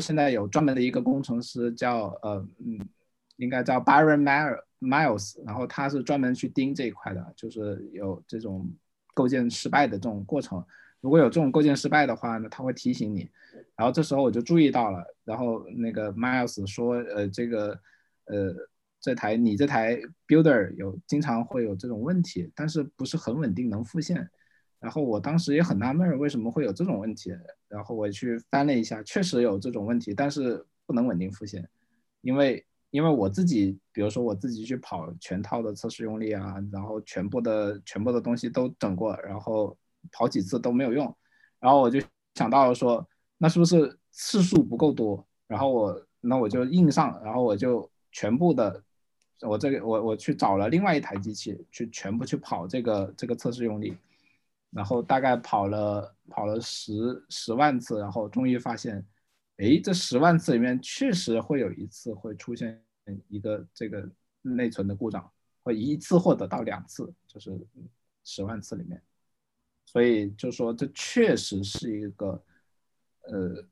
现在有专门的一个工程师叫呃嗯，应该叫 Byron Miles，然后他是专门去盯这一块的，就是有这种构建失败的这种过程。如果有这种构建失败的话呢，他会提醒你。然后这时候我就注意到了，然后那个 Miles 说，呃，这个呃这台你这台 Builder 有经常会有这种问题，但是不是很稳定能复现。然后我当时也很纳闷，为什么会有这种问题？然后我去翻了一下，确实有这种问题，但是不能稳定复现，因为因为我自己，比如说我自己去跑全套的测试用例啊，然后全部的全部的东西都整过，然后跑几次都没有用，然后我就想到了说，那是不是次数不够多？然后我那我就硬上，然后我就全部的，我这个我我去找了另外一台机器去全部去跑这个这个测试用例。然后大概跑了跑了十十万次，然后终于发现，哎，这十万次里面确实会有一次会出现一个这个内存的故障，会一次或者到两次，就是十万次里面，所以就说这确实是一个呃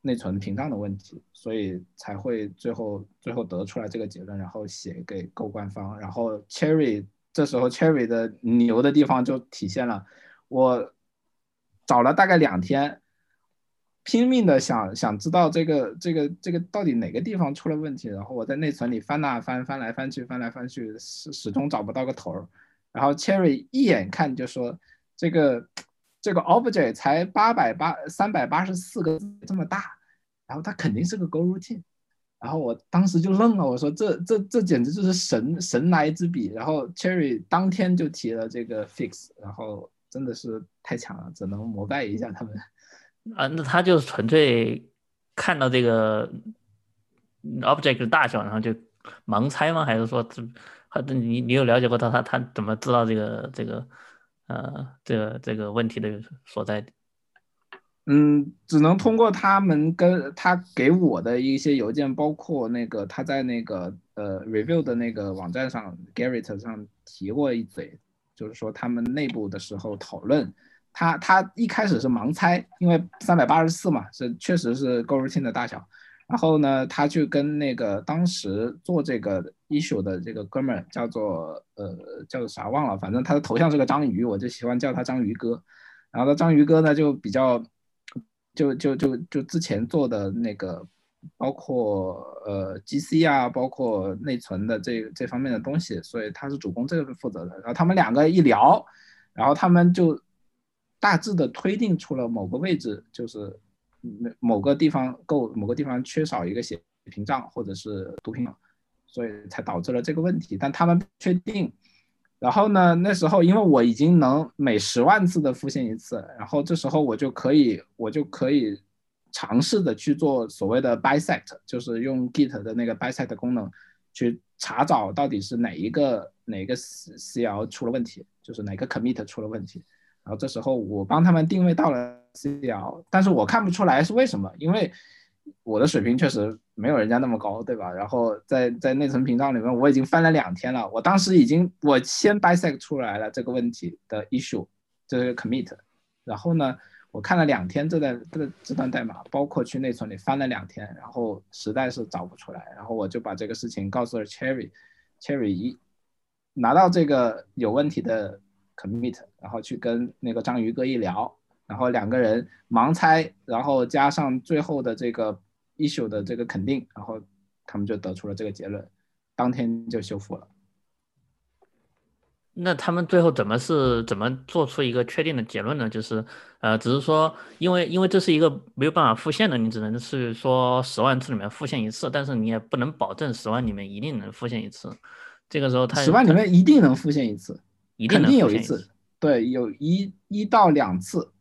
内存屏障的问题，所以才会最后最后得出来这个结论，然后写给购官方，然后 Cherry。这时候，Cherry 的牛的地方就体现了。我找了大概两天，拼命的想想知道这个这个这个到底哪个地方出了问题。然后我在内存里翻呐翻，翻来翻去，翻来翻去，始始终找不到个头儿。然后 Cherry 一眼看就说：“这个这个 object 才八百八三百八十四个这么大，然后它肯定是个 Go routine。”然后我当时就愣了，我说这这这简直就是神神来之笔。然后 Cherry 当天就提了这个 fix，然后真的是太强了，只能膜拜一下他们。啊，那他就纯粹看到这个 object 的大小，然后就盲猜吗？还是说这，你你有了解过他他他怎么知道这个这个呃这个这个问题的所在？嗯，只能通过他们跟他给我的一些邮件，包括那个他在那个呃 review 的那个网站上 Garrett 上提过一嘴，就是说他们内部的时候讨论，他他一开始是盲猜，因为三百八十四嘛，是确实是 Go routine 的大小，然后呢，他去跟那个当时做这个 issue 的这个哥们儿叫做呃叫做啥忘了，反正他的头像是个章鱼，我就喜欢叫他章鱼哥，然后他章鱼哥呢就比较。就就就就之前做的那个包括呃 GC 啊，包括内存的这这方面的东西，所以他是主攻这个负责的。然后他们两个一聊，然后他们就大致的推定出了某个位置，就是某某个地方够某个地方缺少一个血屏障或者是毒屏障，所以才导致了这个问题。但他们确定。然后呢，那时候因为我已经能每十万次的复现一次，然后这时候我就可以我就可以。尝试的去做所谓的 bisect，就是用 Git 的那个 bisect 功能去查找到底是哪一个哪个 CL 出了问题，就是哪个 commit 出了问题。然后这时候我帮他们定位到了 CL，但是我看不出来是为什么，因为我的水平确实没有人家那么高，对吧？然后在在内存屏障里面我已经翻了两天了，我当时已经我先 bisect 出来了这个问题的 issue，这个 commit，然后呢？我看了两天这段这这段代码，包括去内存里翻了两天，然后实在是找不出来，然后我就把这个事情告诉了 Cherry，Cherry 一拿到这个有问题的 commit，然后去跟那个章鱼哥一聊，然后两个人盲猜，然后加上最后的这个 issue 的这个肯定，然后他们就得出了这个结论，当天就修复了。那他们最后怎么是怎么做出一个确定的结论呢？就是，呃，只是说，因为因为这是一个没有办法复现的，你只能是说十万次里面复现一次，但是你也不能保证十万里面一定能复现一次。这个时候，他十万里面一定能复现一次，一定有一次，对，有一一到两次，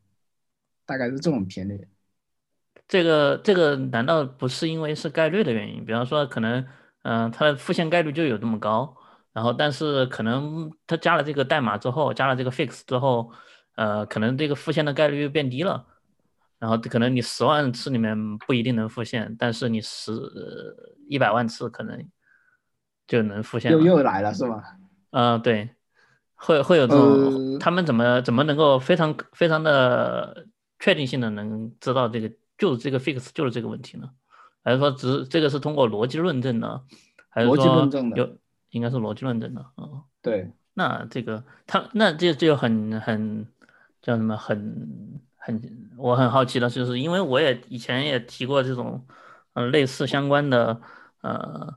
大概是这种频率。这个这个难道不是因为是概率的原因？比方说，可能，嗯，它的复现概率就有这么高。然后，但是可能它加了这个代码之后，加了这个 fix 之后，呃，可能这个复现的概率又变低了。然后可能你十万次里面不一定能复现，但是你十一百万次可能就能复现。又又来了是吗？嗯，对，会会有这种，他们怎么怎么能够非常非常的确定性的能知道这个就是这个 fix 就是这个问题呢？还是说只这个是通过逻辑论证呢？还是说有？应该是逻辑论证的，嗯，对，那这个他那这这就很很叫什么很很我很好奇的，就是因为我也以前也提过这种嗯类似相关的呃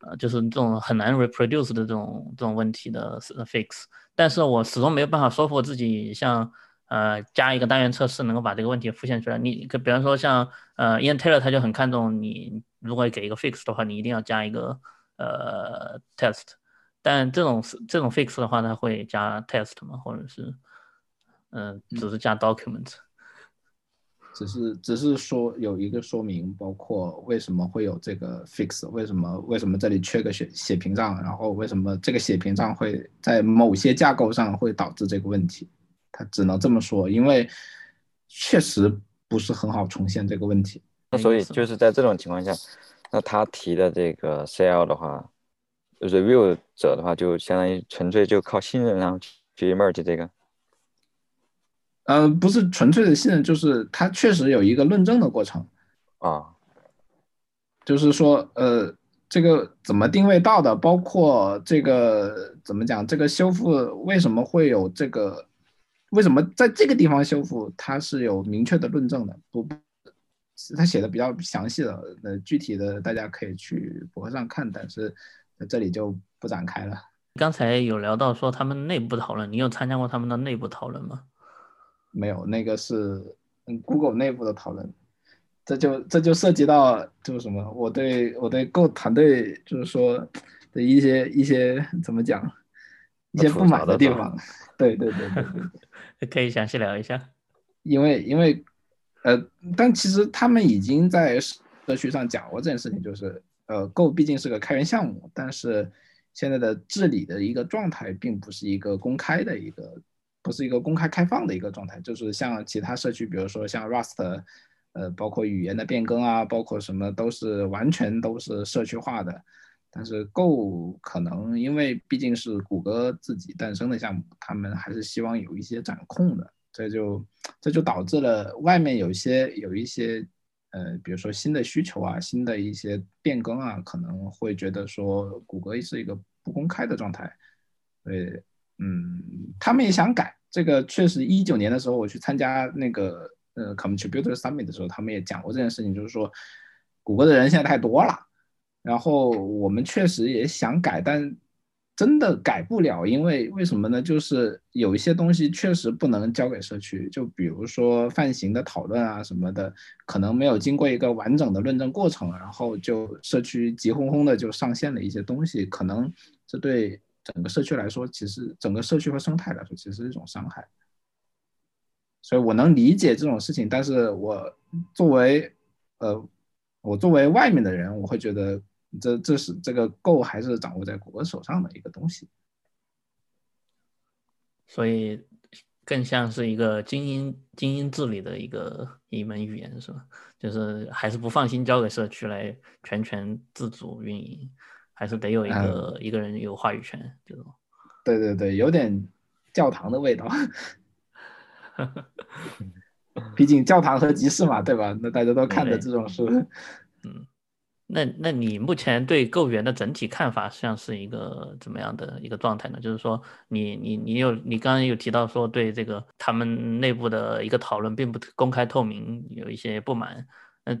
呃就是这种很难 reproduce 的这种这种问题的 fix，但是我始终没有办法说服自己像呃加一个单元测试能够把这个问题复现出来。你可比方说像呃 Ian Taylor 他就很看重你如果给一个 fix 的话，你一定要加一个。呃，test，但这种这种 fix 的话，它会加 test 吗？或者是，嗯，只是加 document，只是只是说有一个说明，包括为什么会有这个 fix，为什么为什么这里缺个血血屏障，然后为什么这个血屏障会在某些架构上会导致这个问题，他只能这么说，因为确实不是很好重现这个问题。那所以就是在这种情况下。那他提的这个 CL 的话，review 者的话，就相当于纯粹就靠信任，然后去 merge 这个。嗯，不是纯粹的信任，就是他确实有一个论证的过程啊。就是说，呃，这个怎么定位到的，包括这个怎么讲，这个修复为什么会有这个，为什么在这个地方修复，它是有明确的论证的，不。他写的比较详细的，呃具体的大家可以去博客上看，但是在这里就不展开了。刚才有聊到说他们内部讨论，你有参加过他们的内部讨论吗？没有，那个是嗯 Google 内部的讨论，这就这就涉及到就是什么，我对我对 Go 团队就是说的一些一些怎么讲，一些不满的地方。对对对对对，可以详细聊一下，因为因为。呃，但其实他们已经在社区上讲过这件事情，就是呃，Go 毕竟是个开源项目，但是现在的治理的一个状态并不是一个公开的一个，不是一个公开开放的一个状态，就是像其他社区，比如说像 Rust，呃，包括语言的变更啊，包括什么都是完全都是社区化的，但是 Go 可能因为毕竟是谷歌自己诞生的项目，他们还是希望有一些掌控的。这就这就导致了外面有一些有一些呃，比如说新的需求啊，新的一些变更啊，可能会觉得说谷歌是一个不公开的状态，对，嗯，他们也想改。这个确实一九年的时候我去参加那个呃 Contributor Summit 的时候，他们也讲过这件事情，就是说谷歌的人现在太多了，然后我们确实也想改，但真的改不了，因为为什么呢？就是有一些东西确实不能交给社区，就比如说泛型的讨论啊什么的，可能没有经过一个完整的论证过程，然后就社区急哄哄的就上线了一些东西，可能这对整个社区来说，其实整个社区和生态来说，其实是一种伤害。所以我能理解这种事情，但是我作为呃，我作为外面的人，我会觉得。这这是这个 Go 还是掌握在谷歌手上的一个东西，所以更像是一个精英精英治理的一个一门语言，是吧？就是还是不放心交给社区来全权自主运营，还是得有一个一个人有话语权这种。对对对，有点教堂的味道。毕竟教堂和集市嘛，对吧？那大家都看的这种书，嗯。那那你目前对购员的整体看法像是一个怎么样的一个状态呢？就是说，你你你有你刚刚有提到说对这个他们内部的一个讨论并不公开透明，有一些不满。那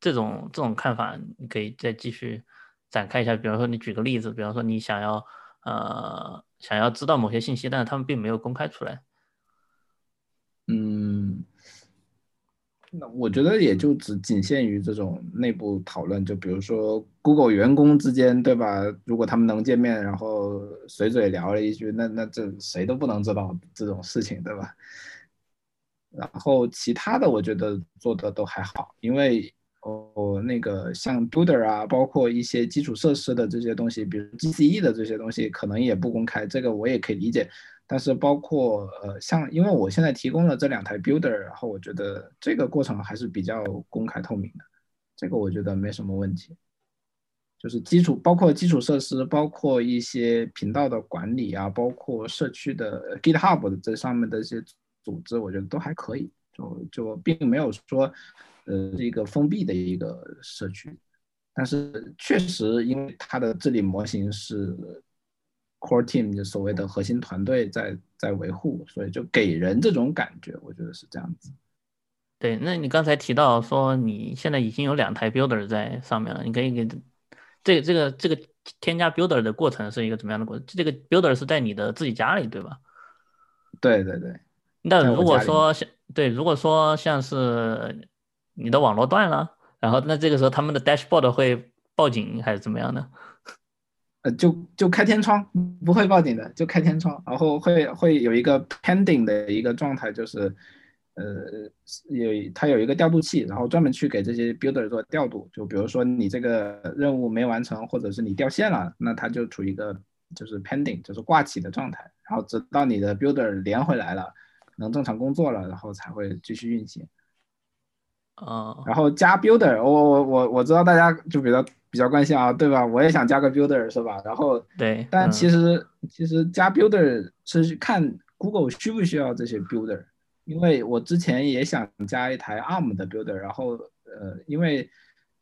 这种这种看法，你可以再继续展开一下。比方说，你举个例子，比方说你想要呃想要知道某些信息，但是他们并没有公开出来。嗯。那我觉得也就只仅限于这种内部讨论，就比如说 Google 员工之间，对吧？如果他们能见面，然后随嘴聊了一句，那那这谁都不能知道这种事情，对吧？然后其他的我觉得做的都还好，因为哦那个像 Builder 啊，包括一些基础设施的这些东西，比如 GCE 的这些东西，可能也不公开，这个我也可以理解。但是包括呃，像因为我现在提供了这两台 builder，然后我觉得这个过程还是比较公开透明的，这个我觉得没什么问题。就是基础包括基础设施，包括一些频道的管理啊，包括社区的 GitHub 的这上面的一些组织，我觉得都还可以，就就并没有说呃是一个封闭的一个社区。但是确实，因为它的治理模型是。Core team 就所谓的核心团队在在维护，所以就给人这种感觉，我觉得是这样子。对，那你刚才提到说你现在已经有两台 Builder 在上面了，你可以给这个这个这个添加 Builder 的过程是一个怎么样的过程？这个 Builder 是在你的自己家里，对吧？对对对。那如果说像对，如果说像是你的网络断了，然后那这个时候他们的 Dashboard 会报警还是怎么样呢？呃，就就开天窗，不会报警的，就开天窗，然后会会有一个 pending 的一个状态，就是，呃，有它有一个调度器，然后专门去给这些 builder 做调度。就比如说你这个任务没完成，或者是你掉线了，那它就处于一个就是 pending，就是挂起的状态，然后直到你的 builder 连回来了，能正常工作了，然后才会继续运行。啊，然后加 builder，我我我我知道大家就比较。比较关心啊，对吧？我也想加个 builder 是吧？然后对，但其实其实加 builder 是看 Google 需不需要这些 builder，因为我之前也想加一台 ARM 的 builder，然后呃，因为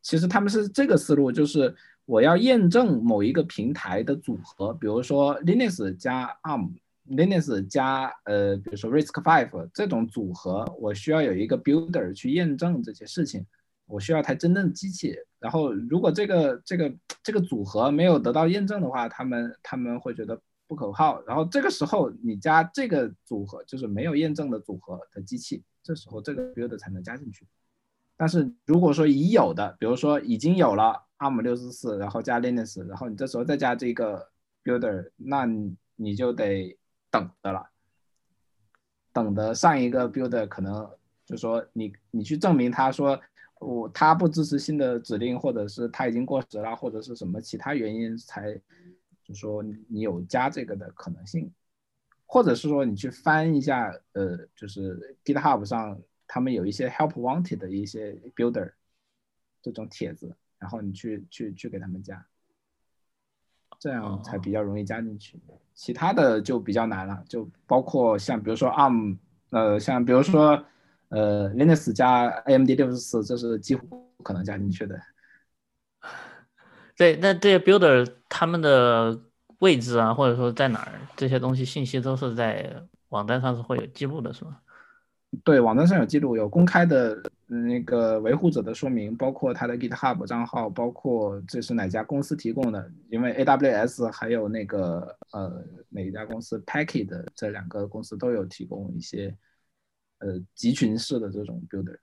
其实他们是这个思路，就是我要验证某一个平台的组合，比如说 Linux 加 Linux 加呃，比如说 Risk Five 这种组合，我需要有一个 builder 去验证这些事情。我需要台真正的机器，然后如果这个这个这个组合没有得到验证的话，他们他们会觉得不可靠。然后这个时候你加这个组合就是没有验证的组合的机器，这时候这个 Builder 才能加进去。但是如果说已有的，比如说已经有了 ARM 六十四，然后加 Linux，然后你这时候再加这个 builder，那你就得等的了，等的上一个 builder 可能就说你你去证明他说。我他不支持新的指令，或者是他已经过时了，或者是什么其他原因才，就说你有加这个的可能性，或者是说你去翻一下，呃，就是 GitHub 上他们有一些 Help Wanted 的一些 Builder 这种帖子，然后你去去去给他们加，这样才比较容易加进去。其他的就比较难了，就包括像比如说 ARM，呃，像比如说。呃，Linux 加 AMD 六十四，这是几乎不可能加进去的。对，那这些 builder 他们的位置啊，或者说在哪儿，这些东西信息都是在网站上是会有记录的，是吗？对，网站上有记录，有公开的那个维护者的说明，包括他的 GitHub 账号，包括这是哪家公司提供的，因为 AWS 还有那个呃哪一家公司 Packet 这两个公司都有提供一些呃集群式的这种 builder。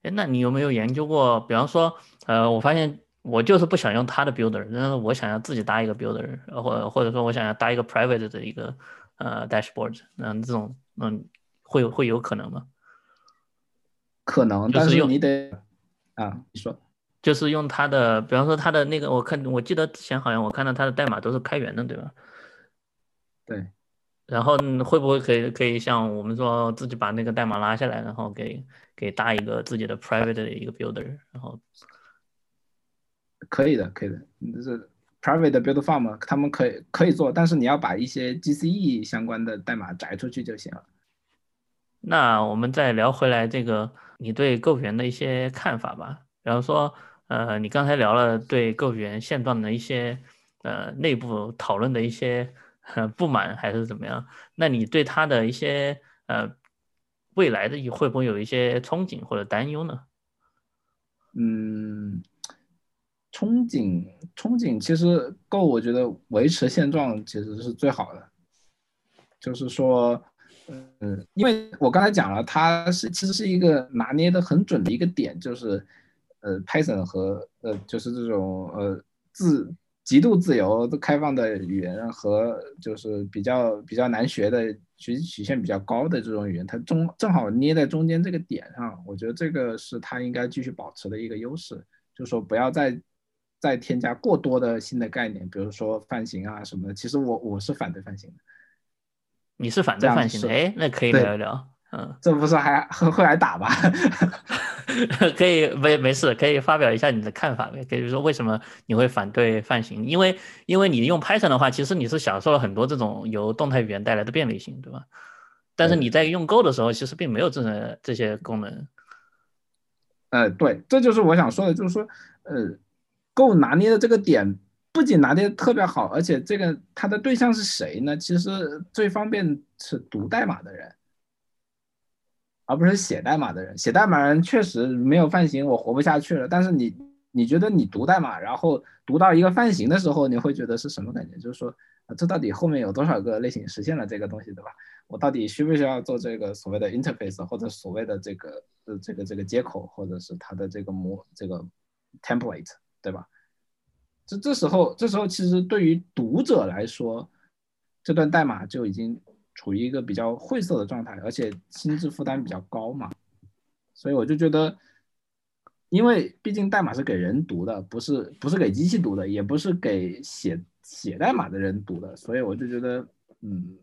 哎，那你有没有研究过？比方说，呃，我发现我就是不想用他的 builder，但是我想要自己搭一个 builder，或或者说我想要搭一个 private 的一个呃 dashboard，那，这种嗯会会有可能吗？可能，但是你得啊，你说，就是用它的，比方说它的那个，我看我记得之前好像我看到它的代码都是开源的，对吧？对。然后会不会可以可以像我们说自己把那个代码拉下来，然后给给搭一个自己的 private 的一个 builder，然后可以的，可以的，就是 private build farm，他们可以可以做，但是你要把一些 GCE 相关的代码摘出去就行了。那我们再聊回来这个。你对构语言的一些看法吧，比方说，呃，你刚才聊了对构语言现状的一些，呃，内部讨论的一些 不满还是怎么样？那你对它的一些，呃，未来的会不会有一些憧憬或者担忧呢？嗯，憧憬，憧憬，其实够，我觉得维持现状其实是最好的，就是说。嗯，因为我刚才讲了，它是其实是一个拿捏的很准的一个点，就是呃，Python 和呃，就是这种呃自极度自由的、开放的语言和就是比较比较难学的学习曲线比较高的这种语言，它中正好捏在中间这个点上，我觉得这个是它应该继续保持的一个优势，就是说不要再再添加过多的新的概念，比如说泛型啊什么的。其实我我是反对泛型的。你是反对泛型的，哎，那可以聊一聊，嗯，这不是还很会挨打吧？可以没没事，可以发表一下你的看法呗？可以说为什么你会反对泛型？因为因为你用 Python 的话，其实你是享受了很多这种由动态语言带来的便利性，对吧？但是你在用 Go 的时候，其实并没有这些这些功能。呃，对，这就是我想说的，就是说，呃，Go 拿捏的这个点。不仅拿的特别好，而且这个它的对象是谁呢？其实最方便是读代码的人，而不是写代码的人。写代码人确实没有泛型，我活不下去了。但是你你觉得你读代码，然后读到一个泛型的时候，你会觉得是什么感觉？就是说，这到底后面有多少个类型实现了这个东西，对吧？我到底需不需要做这个所谓的 interface 或者所谓的这个呃这个这个接口，或者是它的这个模这个 template，对吧？这这时候，这时候其实对于读者来说，这段代码就已经处于一个比较晦涩的状态，而且心智负担比较高嘛。所以我就觉得，因为毕竟代码是给人读的，不是不是给机器读的，也不是给写写代码的人读的，所以我就觉得，嗯，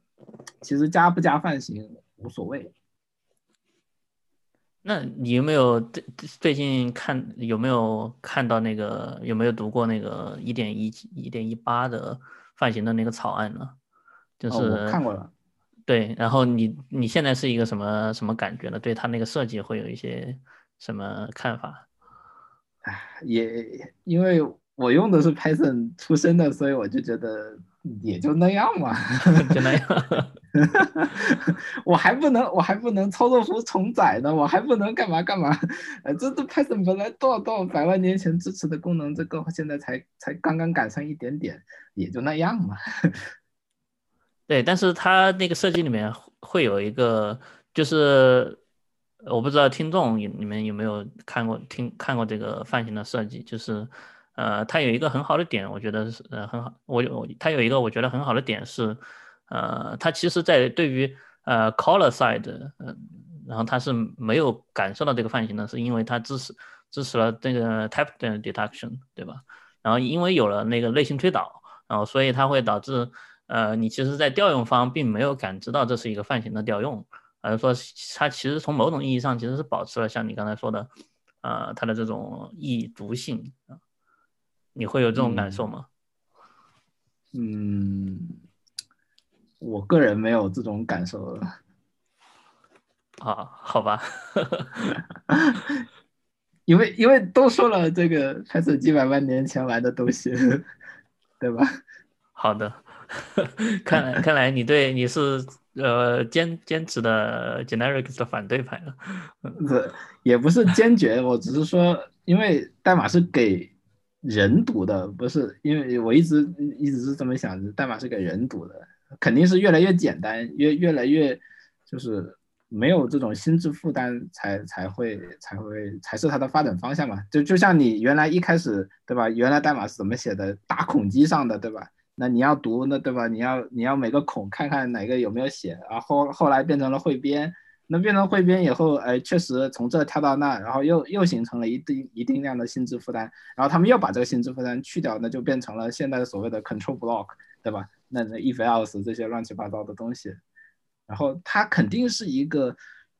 其实加不加泛型无所谓。那你有没有最最近看有没有看到那个有没有读过那个一点一一点一八的范型的那个草案呢？就是看过了。对，然后你你现在是一个什么什么感觉呢？对他那个设计会有一些什么看法？哎，也因为我用的是 Python 出身的，所以我就觉得也就那样嘛，就那样。我还不能，我还不能操作符重载呢，我还不能干嘛干嘛？呃，这这 Python 本来多少多少百万年前支持的功能，这个现在才才刚刚赶上一点点，也就那样嘛。对，但是它那个设计里面会有一个，就是我不知道听众你们有没有看过听看过这个范型的设计，就是呃，它有一个很好的点，我觉得是呃很好，我我它有一个我觉得很好的点是。呃，它其实，在对于呃 caller side，嗯，然后它是没有感受到这个泛型的，是因为它支持支持了这个 type detection，对吧？然后因为有了那个类型推导，然后所以它会导致，呃，你其实在调用方并没有感知到这是一个泛型的调用，而是说它其实从某种意义上其实是保持了像你刚才说的，呃，它的这种易读性啊，你会有这种感受吗？嗯。我个人没有这种感受啊，好吧，因为因为都说了这个还是几百万年前来的东西，对吧？好的，看来看来你对你是呃坚坚持的 generics 的反对派了。不，也不是坚决，我只是说，因为代码是给人读的，不是因为我一直一直是这么想，代码是给人读的，肯定是越来越简单，越越来越就是没有这种心智负担，才才会才会才是它的发展方向嘛。就就像你原来一开始对吧？原来代码是怎么写的？打孔机上的对吧？那你要读那对吧？你要你要每个孔看看哪个有没有写，然后后来变成了汇编，那变成汇编以后，哎，确实从这跳到那，然后又又形成了一定一定量的心智负担，然后他们又把这个心智负担去掉，那就变成了现在的所谓的 control block，对吧？那那 if else 这些乱七八糟的东西，然后它肯定是一个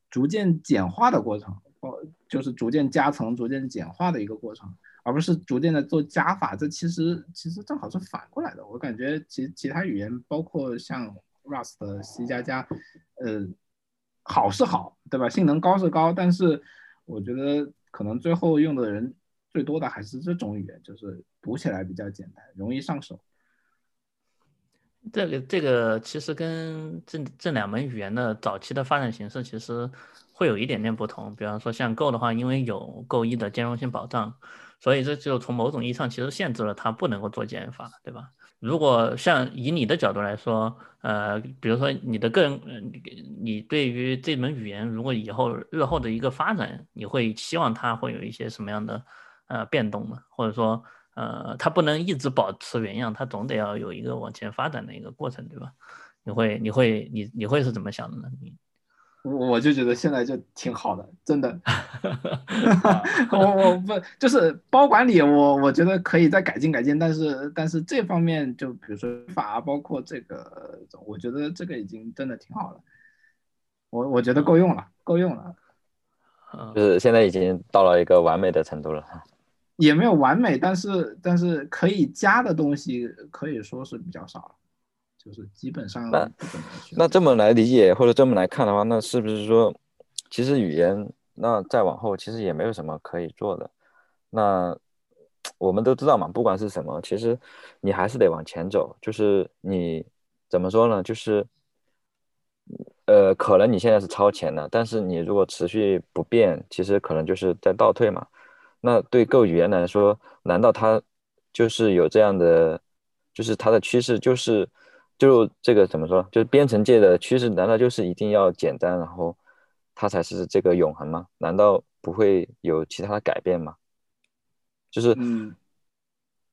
逐渐简化的过程，哦，就是逐渐加层、逐渐简化的一个过程。而不是逐渐的做加法，这其实其实正好是反过来的。我感觉其其他语言，包括像 Rust、C 加加，呃，好是好，对吧？性能高是高，但是我觉得可能最后用的人最多的还是这种语言，就是读起来比较简单，容易上手。这个这个其实跟这这两门语言的早期的发展形式其实会有一点点不同。比方说像 Go 的话，因为有 Go 一的兼容性保障。所以这就从某种意义上其实限制了它不能够做减法，对吧？如果像以你的角度来说，呃，比如说你的个人，你你对于这门语言，如果以后日后的一个发展，你会希望它会有一些什么样的呃变动呢？或者说，呃，它不能一直保持原样，它总得要有一个往前发展的一个过程，对吧？你会你会你你会是怎么想的呢？你？我就觉得现在就挺好的，真的。我我不就是包管理，我我觉得可以再改进改进，但是但是这方面就比如说法，包括这个，我觉得这个已经真的挺好了。我我觉得够用了，够用了。就是现在已经到了一个完美的程度了。也没有完美，但是但是可以加的东西可以说是比较少了。就是基本上那那这么来理解或者这么来看的话，那是不是说，其实语言那再往后其实也没有什么可以做的。那我们都知道嘛，不管是什么，其实你还是得往前走。就是你怎么说呢？就是呃，可能你现在是超前的，但是你如果持续不变，其实可能就是在倒退嘛。那对 Go 语言来说，难道它就是有这样的，就是它的趋势就是？就这个怎么说？就是编程界的趋势，难道就是一定要简单，然后它才是这个永恒吗？难道不会有其他的改变吗？就是，嗯，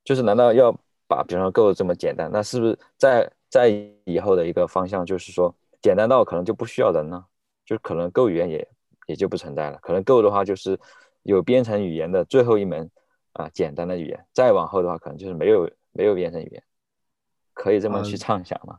就是难道要把比方说 Go 这么简单？那是不是在在以后的一个方向，就是说简单到可能就不需要人呢？就可能 Go 语言也也就不存在了。可能 Go 的话就是有编程语言的最后一门啊简单的语言，再往后的话可能就是没有没有编程语言。可以这么去畅想吗？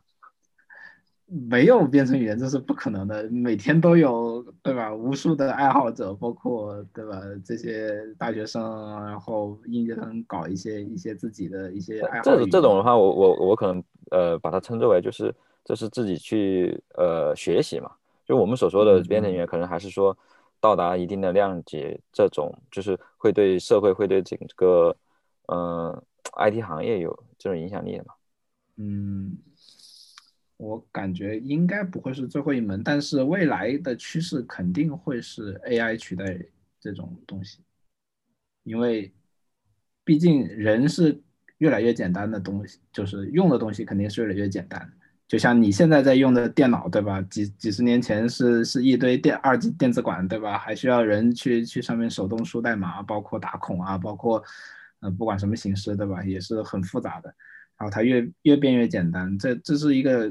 没有编程语言这是不可能的，每天都有，对吧？无数的爱好者，包括对吧？这些大学生，然后应届生搞一些一些自己的一些爱好。这这种的话，我我我可能呃把它称之为就是这是自己去呃学习嘛。就我们所说的编程语言，可能还是说到达一定的量级，这种就是会对社会会对整个嗯 IT 行业有这种影响力的嘛。嗯，我感觉应该不会是最后一门，但是未来的趋势肯定会是 AI 取代这种东西，因为毕竟人是越来越简单的东西，就是用的东西肯定是越来越简单。就像你现在在用的电脑，对吧？几几十年前是是一堆电二级电子管，对吧？还需要人去去上面手动输代码，包括打孔啊，包括呃不管什么形式，对吧？也是很复杂的。然后它越越变越简单，这这是一个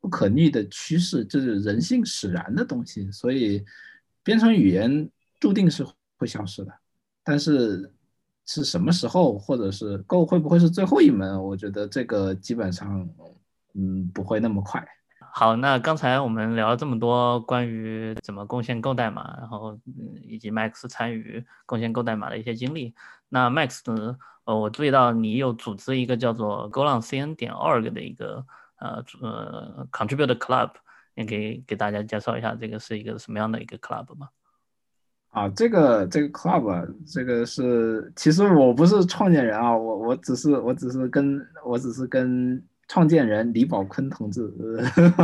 不可逆的趋势，这是人性使然的东西，所以编程语言注定是会消失的。但是是什么时候，或者是 Go 会不会是最后一门？我觉得这个基本上，嗯，不会那么快。好，那刚才我们聊了这么多关于怎么贡献 Go 代码，然后以及 Max 参与贡献 Go 代码的一些经历。那 Max 呢？呃，我注意到你有组织一个叫做 Go 浪 CN 点 org 的一个呃呃 contribute club，你可以给大家介绍一下这个是一个什么样的一个 club 吗？啊，这个这个 club，这个是其实我不是创建人啊，我我只是我只是跟我只是跟。创建人李宝坤同志，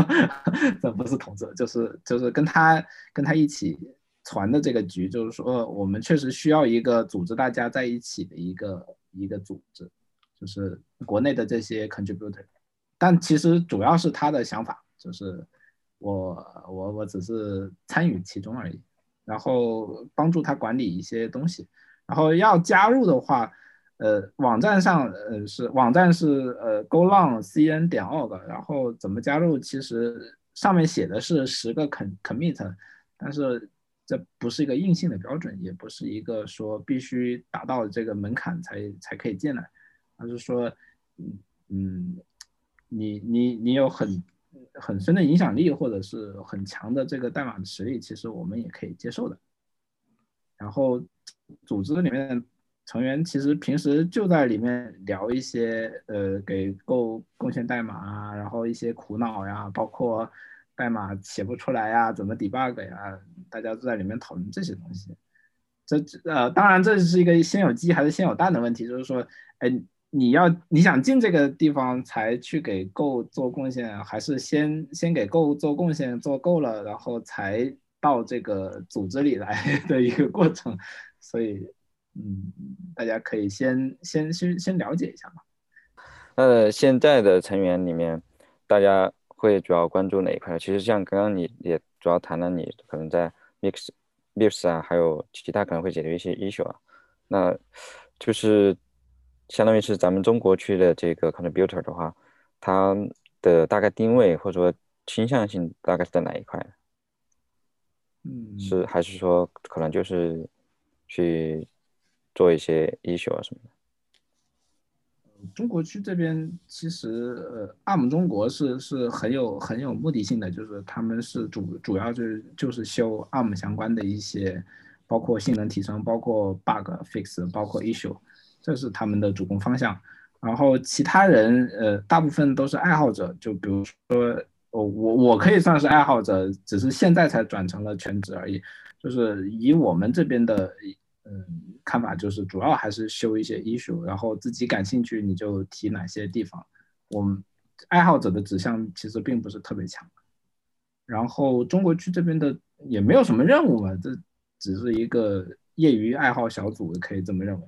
这不是同志，就是就是跟他跟他一起传的这个局，就是说我们确实需要一个组织大家在一起的一个一个组织，就是国内的这些 contributor，但其实主要是他的想法，就是我我我只是参与其中而已，然后帮助他管理一些东西，然后要加入的话。呃，网站上呃是网站是呃 go long cn 点 org，然后怎么加入？其实上面写的是十个 con commit，但是这不是一个硬性的标准，也不是一个说必须达到这个门槛才才可以进来，而是说，嗯嗯，你你你有很很深的影响力或者是很强的这个代码的实力，其实我们也可以接受的。然后组织里面。成员其实平时就在里面聊一些，呃，给 Go 贡献代码啊，然后一些苦恼呀，包括代码写不出来呀，怎么 debug 呀，大家都在里面讨论这些东西。这呃，当然这是一个先有鸡还是先有蛋的问题，就是说，哎，你要你想进这个地方才去给 Go 做贡献，还是先先给 Go 做贡献做够了，然后才到这个组织里来 的一个过程，所以。嗯，大家可以先先先先了解一下嘛。那，现在的成员里面，大家会主要关注哪一块？其实像刚刚你也主要谈了，你可能在 Mix Mix 啊，还有其他可能会解决一些 issue 啊。那就是相当于是咱们中国区的这个 contributor 的话，它的大概定位或者说倾向性大概是在哪一块？嗯，是还是说可能就是去。做一些 issue 啊什么的。中国区这边其实呃，ARM 中国是是很有很有目的性的，就是他们是主主要就是就是修 ARM 相关的一些，包括性能提升，包括 bug fix，包括 issue，这是他们的主攻方向。然后其他人呃，大部分都是爱好者，就比如说我我我可以算是爱好者，只是现在才转成了全职而已。就是以我们这边的。嗯，看法就是主要还是修一些 issue，然后自己感兴趣你就提哪些地方。我们爱好者的指向其实并不是特别强，然后中国区这边的也没有什么任务嘛，这只是一个业余爱好小组，可以这么认为。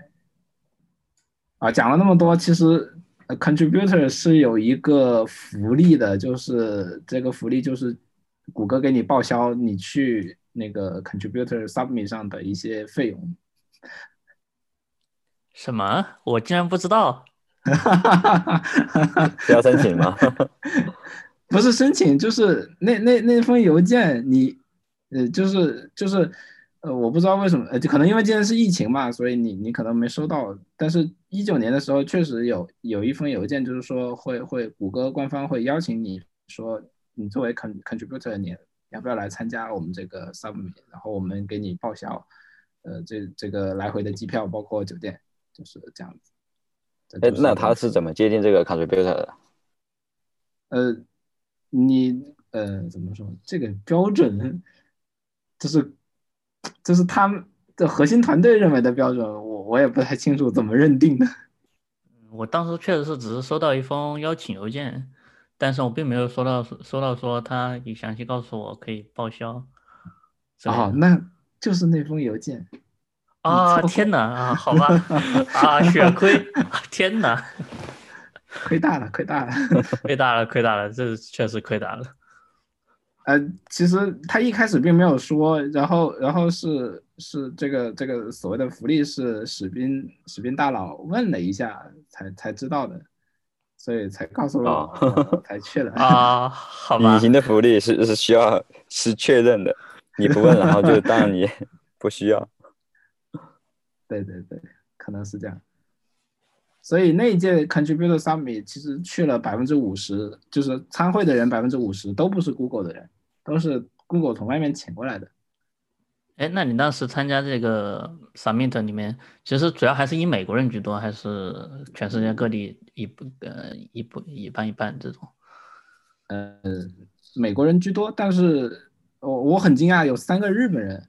啊，讲了那么多，其实 contributor 是有一个福利的，就是这个福利就是谷歌给你报销，你去那个 contributor submit 上的一些费用。什么？我竟然不知道！要申请吗？不是申请，就是那那那封邮件，你呃，就是就是呃，我不知道为什么，呃，就可能因为今天是疫情嘛，所以你你可能没收到。但是，一九年的时候确实有有一封邮件，就是说会会谷歌官方会邀请你说，你作为 con contributor，你要不要来参加我们这个 submit，然后我们给你报销。呃，这这个来回的机票包括酒店，就是这样子。哎，那他是怎么接近这个 contributor 的？呃，你呃怎么说？这个标准，就是就是他们的核心团队认为的标准，我我也不太清楚怎么认定的。我当时确实是只是收到一封邀请邮件，但是我并没有收到收到说他详细告诉我可以报销。哦，那。就是那封邮件啊！天哪啊！好吧 啊！血亏！天哪！亏大了，亏大了，亏大了，亏大了！这确实亏大了。呃，其实他一开始并没有说，然后，然后是是这个这个所谓的福利是史斌史斌大佬问了一下才才知道的，所以才告诉了我，才去了啊。好吧，隐形的福利是是需要是确认的。你不问，然后就当然你 不需要。对对对，可能是这样。所以那一届 Contributor Summit 其实去了百分之五十，就是参会的人百分之五十都不是 Google 的人，都是 Google 从外面请过来的。哎，那你当时参加这个 Summit 里面，其实主要还是以美国人居多，还是全世界各地一不呃一不一半一半这种？呃，美国人居多，但是。我我很惊讶，有三个日本人，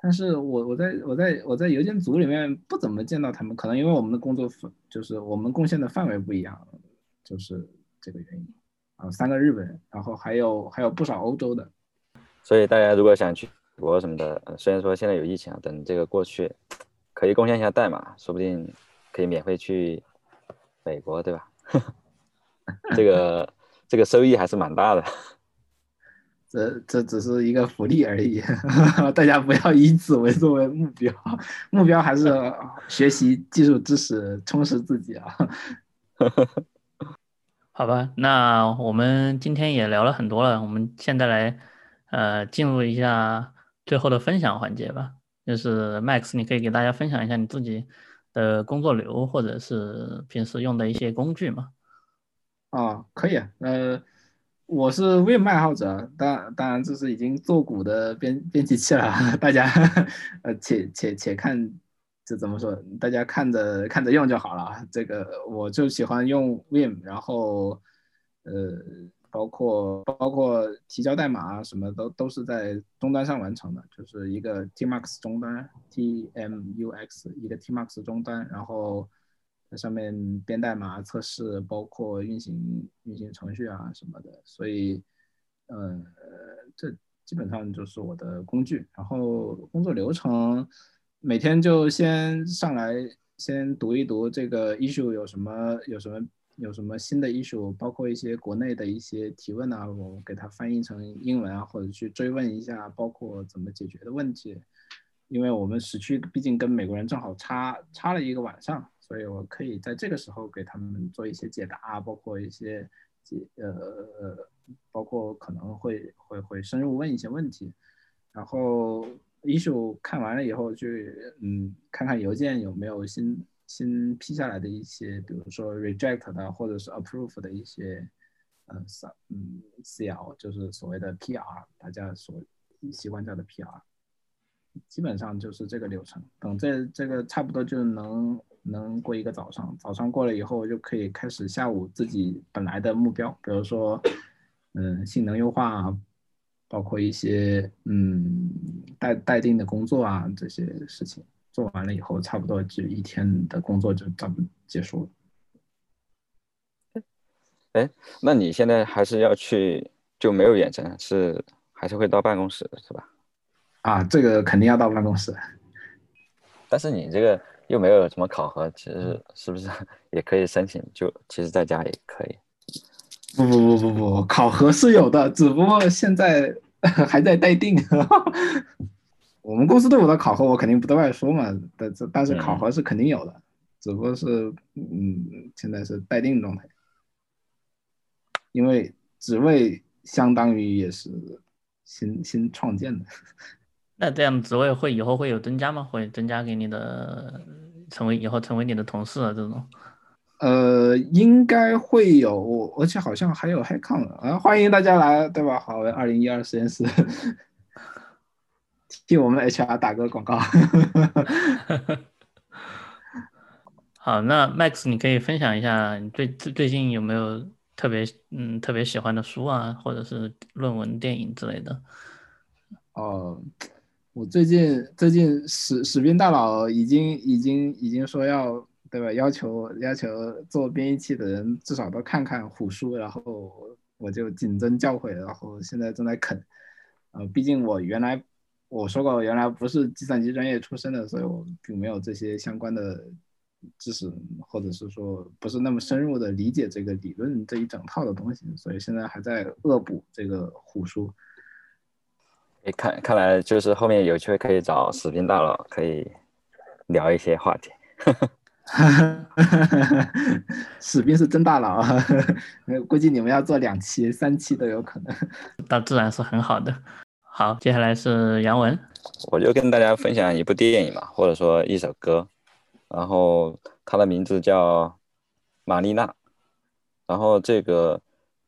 但是我我在我在我在邮件组里面不怎么见到他们，可能因为我们的工作就是我们贡献的范围不一样，就是这个原因。啊，三个日本人，然后还有还有不少欧洲的。所以大家如果想去国什么的，虽然说现在有疫情，等这个过去，可以贡献一下代码，说不定可以免费去美国，对吧？这个这个收益还是蛮大的。这这只是一个福利而已，大家不要以此为作为目标，目标还是学习技术知识，充实自己啊。好吧，那我们今天也聊了很多了，我们现在来呃进入一下最后的分享环节吧。就是 Max，你可以给大家分享一下你自己的工作流，或者是平时用的一些工具吗？啊，可以，呃。我是 Vim 爱好者，当当然这是已经做股的编编辑器了，大家呃且且且看这怎么说，大家看着看着用就好了。这个我就喜欢用 Vim，然后呃包括包括提交代码啊什么都都是在终端上完成的，就是一个 Tmux 终端 Tmux 一个 Tmux 终端，然后。在上面编代码、测试，包括运行运行程序啊什么的，所以，呃，这基本上就是我的工具。然后工作流程，每天就先上来，先读一读这个 issue 有什么有什么有什么新的 issue，包括一些国内的一些提问啊，我给它翻译成英文啊，或者去追问一下，包括怎么解决的问题。因为我们时区毕竟跟美国人正好差差了一个晚上。所以我可以在这个时候给他们做一些解答，包括一些解呃，包括可能会会会深入问一些问题，然后 issue 看完了以后去嗯看看邮件有没有新新批下来的一些，比如说 reject 的或者是 approve 的一些嗯嗯 CL 就是所谓的 PR，大家所习惯叫的 PR，基本上就是这个流程。等这这个差不多就能。能过一个早上，早上过了以后就可以开始下午自己本来的目标，比如说，嗯，性能优化，包括一些嗯待待定的工作啊这些事情做完了以后，差不多就一天的工作就差不多结束了。哎，那你现在还是要去，就没有远程，是还是会到办公室是吧？啊，这个肯定要到办公室。但是你这个。又没有什么考核，其实是不是也可以申请？就其实在家也可以。不不不不不，考核是有的，只不过现在 还在待定。我们公司对我的考核，我肯定不对外说嘛。但这但是考核是肯定有的，只不过是嗯，现在是待定状态。因为职位相当于也是新新创建的。那这样职位会以后会有增加吗？会增加给你的，成为以后成为你的同事啊这种？呃，应该会有，而且好像还有 h i c o n 啊，欢迎大家来，对吧？好，二零一二实验室，替我们 HR 打个广告。好，那 Max，你可以分享一下你最最近有没有特别嗯特别喜欢的书啊，或者是论文、电影之类的？哦。我最近最近史史斌大佬已经已经已经说要对吧？要求要求做编译器的人至少都看看虎书，然后我就谨遵教诲，然后现在正在啃。呃，毕竟我原来我说过，原来不是计算机专业出身的，所以我并没有这些相关的知识，或者是说不是那么深入的理解这个理论这一整套的东西，所以现在还在恶补这个虎书。看，看来就是后面有机会可以找史斌大佬，可以聊一些话题。史斌是真大佬啊，估计你们要做两期、三期都有可能。那自然是很好的。好，接下来是杨文，我就跟大家分享一部电影嘛，或者说一首歌，然后它的名字叫《玛丽娜》，然后这个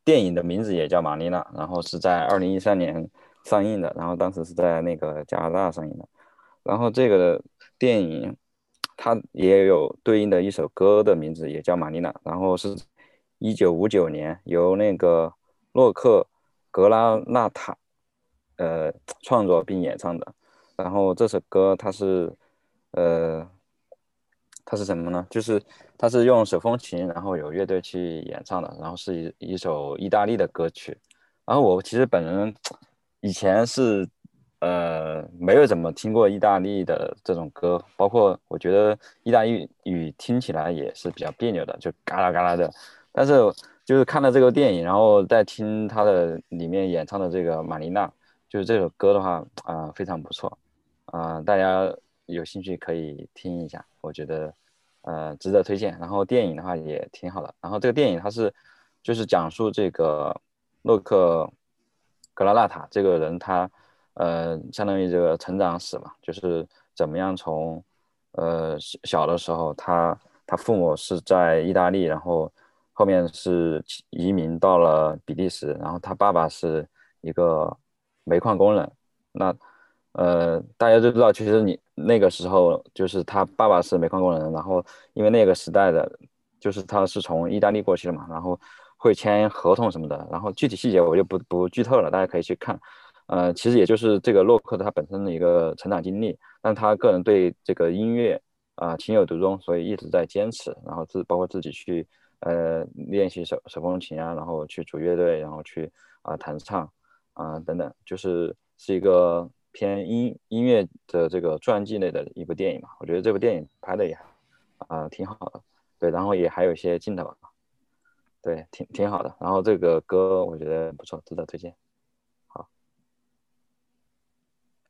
电影的名字也叫《玛丽娜》，然后是在二零一三年。上映的，然后当时是在那个加拿大上映的，然后这个电影它也有对应的一首歌的名字，也叫《玛丽娜》，然后是一九五九年由那个洛克格拉纳塔呃创作并演唱的，然后这首歌它是呃它是什么呢？就是它是用手风琴，然后有乐队去演唱的，然后是一一首意大利的歌曲。然后我其实本人以前是呃没有怎么听过意大利的这种歌，包括我觉得意大利语听起来也是比较别扭的，就嘎啦嘎啦的。但是就是看了这个电影，然后再听他的里面演唱的这个玛丽娜，就是这首歌的话啊非常不错啊，大家有兴趣可以听一下，我觉得。呃，值得推荐。然后电影的话也挺好的。然后这个电影它是，就是讲述这个洛克格拉纳塔这个人，他呃，相当于这个成长史嘛，就是怎么样从呃小的时候，他他父母是在意大利，然后后面是移民到了比利时，然后他爸爸是一个煤矿工人。那呃，大家都知道，其实你那个时候就是他爸爸是煤矿工人，然后因为那个时代的，就是他是从意大利过去的嘛，然后会签合同什么的，然后具体细节我就不不剧透了，大家可以去看。呃，其实也就是这个洛克他本身的一个成长经历，但他个人对这个音乐啊情有独钟，所以一直在坚持，然后自包括自己去呃练习手手风琴啊，然后去组乐队，然后去啊弹唱啊等等，就是是一个。偏音音乐的这个传记类的一部电影嘛，我觉得这部电影拍的也啊挺好的，对，然后也还有一些镜头，对，挺挺好的。然后这个歌我觉得不错，值得推荐。好，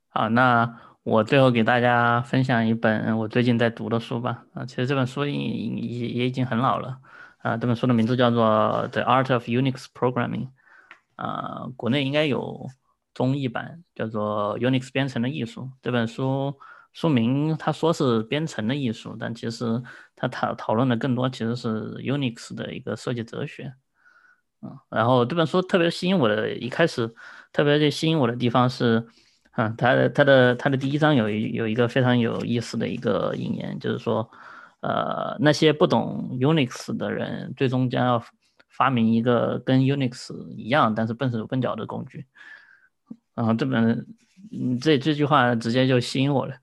好，那我最后给大家分享一本我最近在读的书吧。啊，其实这本书也也也已经很老了。啊，这本书的名字叫做《The Art of Unix Programming》。啊，国内应该有。中译版叫做《Unix 编程的艺术》这本书说明，他说是编程的艺术，但其实他讨讨论的更多其实是 Unix 的一个设计哲学。嗯，然后这本书特别吸引我的，一开始特别吸引我的地方是，嗯，他的他的他的第一章有一有一个非常有意思的一个引言，就是说，呃，那些不懂 Unix 的人，最终将要发明一个跟 Unix 一样，但是笨手笨脚的工具。然后这本，嗯，这这句话直接就吸引我了，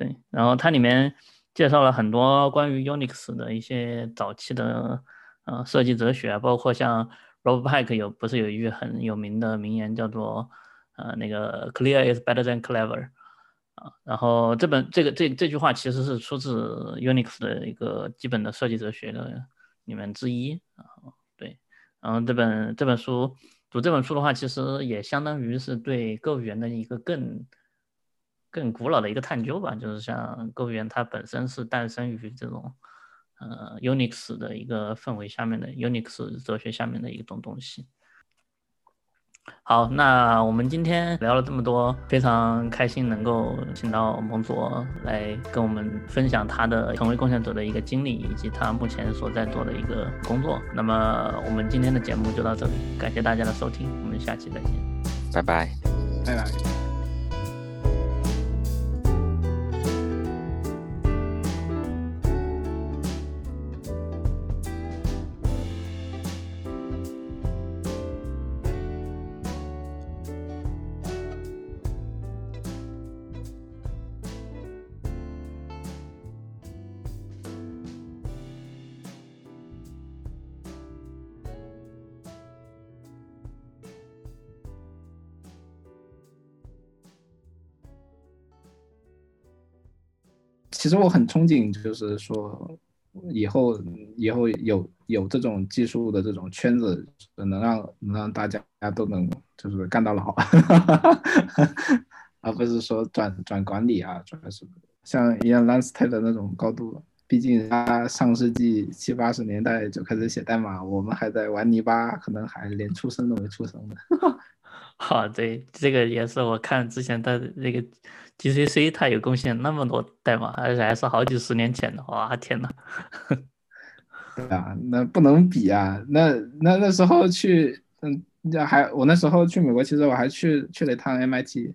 对。然后它里面介绍了很多关于 Unix 的一些早期的，呃，设计哲学，包括像 Rob Pike 有不是有一句很有名的名言叫做，呃，那个 Clear is better than clever，啊。然后这本这个这这句话其实是出自 Unix 的一个基本的设计哲学的里面之一，啊，对。然后这本这本书。读这本书的话，其实也相当于是对构语言的一个更更古老的一个探究吧。就是像构语言，它本身是诞生于这种呃 Unix 的一个氛围下面的 Unix 哲学下面的一种东西。好，那我们今天聊了这么多，非常开心能够请到蒙卓来跟我们分享他的成为贡献者的一个经历，以及他目前所在做的一个工作。那么我们今天的节目就到这里，感谢大家的收听，我们下期再见，拜拜，拜拜。其实我很憧憬，就是说以后以后有有这种技术的这种圈子，能让能让大家都能就是干到老，而不是说转转管理啊，转什么像伊恩兰斯泰的那种高度。毕竟他上世纪七八十年代就开始写代码，我们还在玩泥巴，可能还连出生都没出生呢。好，对，这个也是我看之前的那个。GCC 它有贡献那么多代码，而且还是好几十年前的，哇天呐！啊，那不能比啊！那那那时候去，嗯，还我那时候去美国，其实我还去去了一趟 MIT，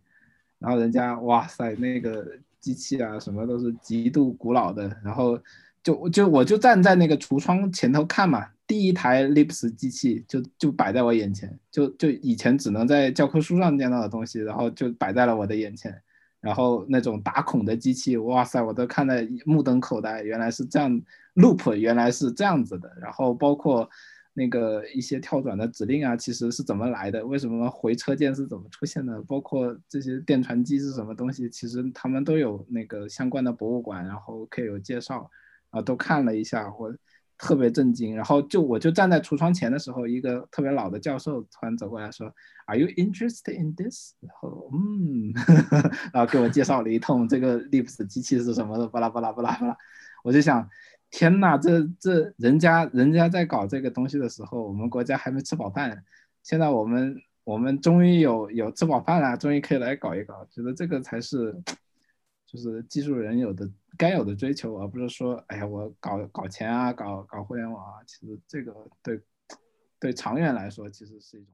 然后人家哇塞，那个机器啊什么都是极度古老的，然后就就我就站在那个橱窗前头看嘛，第一台 Lips 机器就就摆在我眼前，就就以前只能在教科书上见到的东西，然后就摆在了我的眼前。然后那种打孔的机器，哇塞，我都看得目瞪口呆，原来是这样，loop 原来是这样子的。然后包括那个一些跳转的指令啊，其实是怎么来的？为什么回车键是怎么出现的？包括这些电传机是什么东西？其实他们都有那个相关的博物馆，然后可以有介绍，啊，都看了一下，我。特别震惊，然后就我就站在橱窗前的时候，一个特别老的教授突然走过来说：“Are you interested in this？” 然后嗯，然后给我介绍了一通这个 Lips 机器是什么的，巴拉巴拉巴拉巴拉。我就想，天哪，这这人家人家在搞这个东西的时候，我们国家还没吃饱饭，现在我们我们终于有有吃饱饭了，终于可以来搞一搞，觉得这个才是就是技术人有的。该有的追求，而不是说，哎呀，我搞搞钱啊，搞搞互联网啊，其实这个对对长远来说，其实是一种。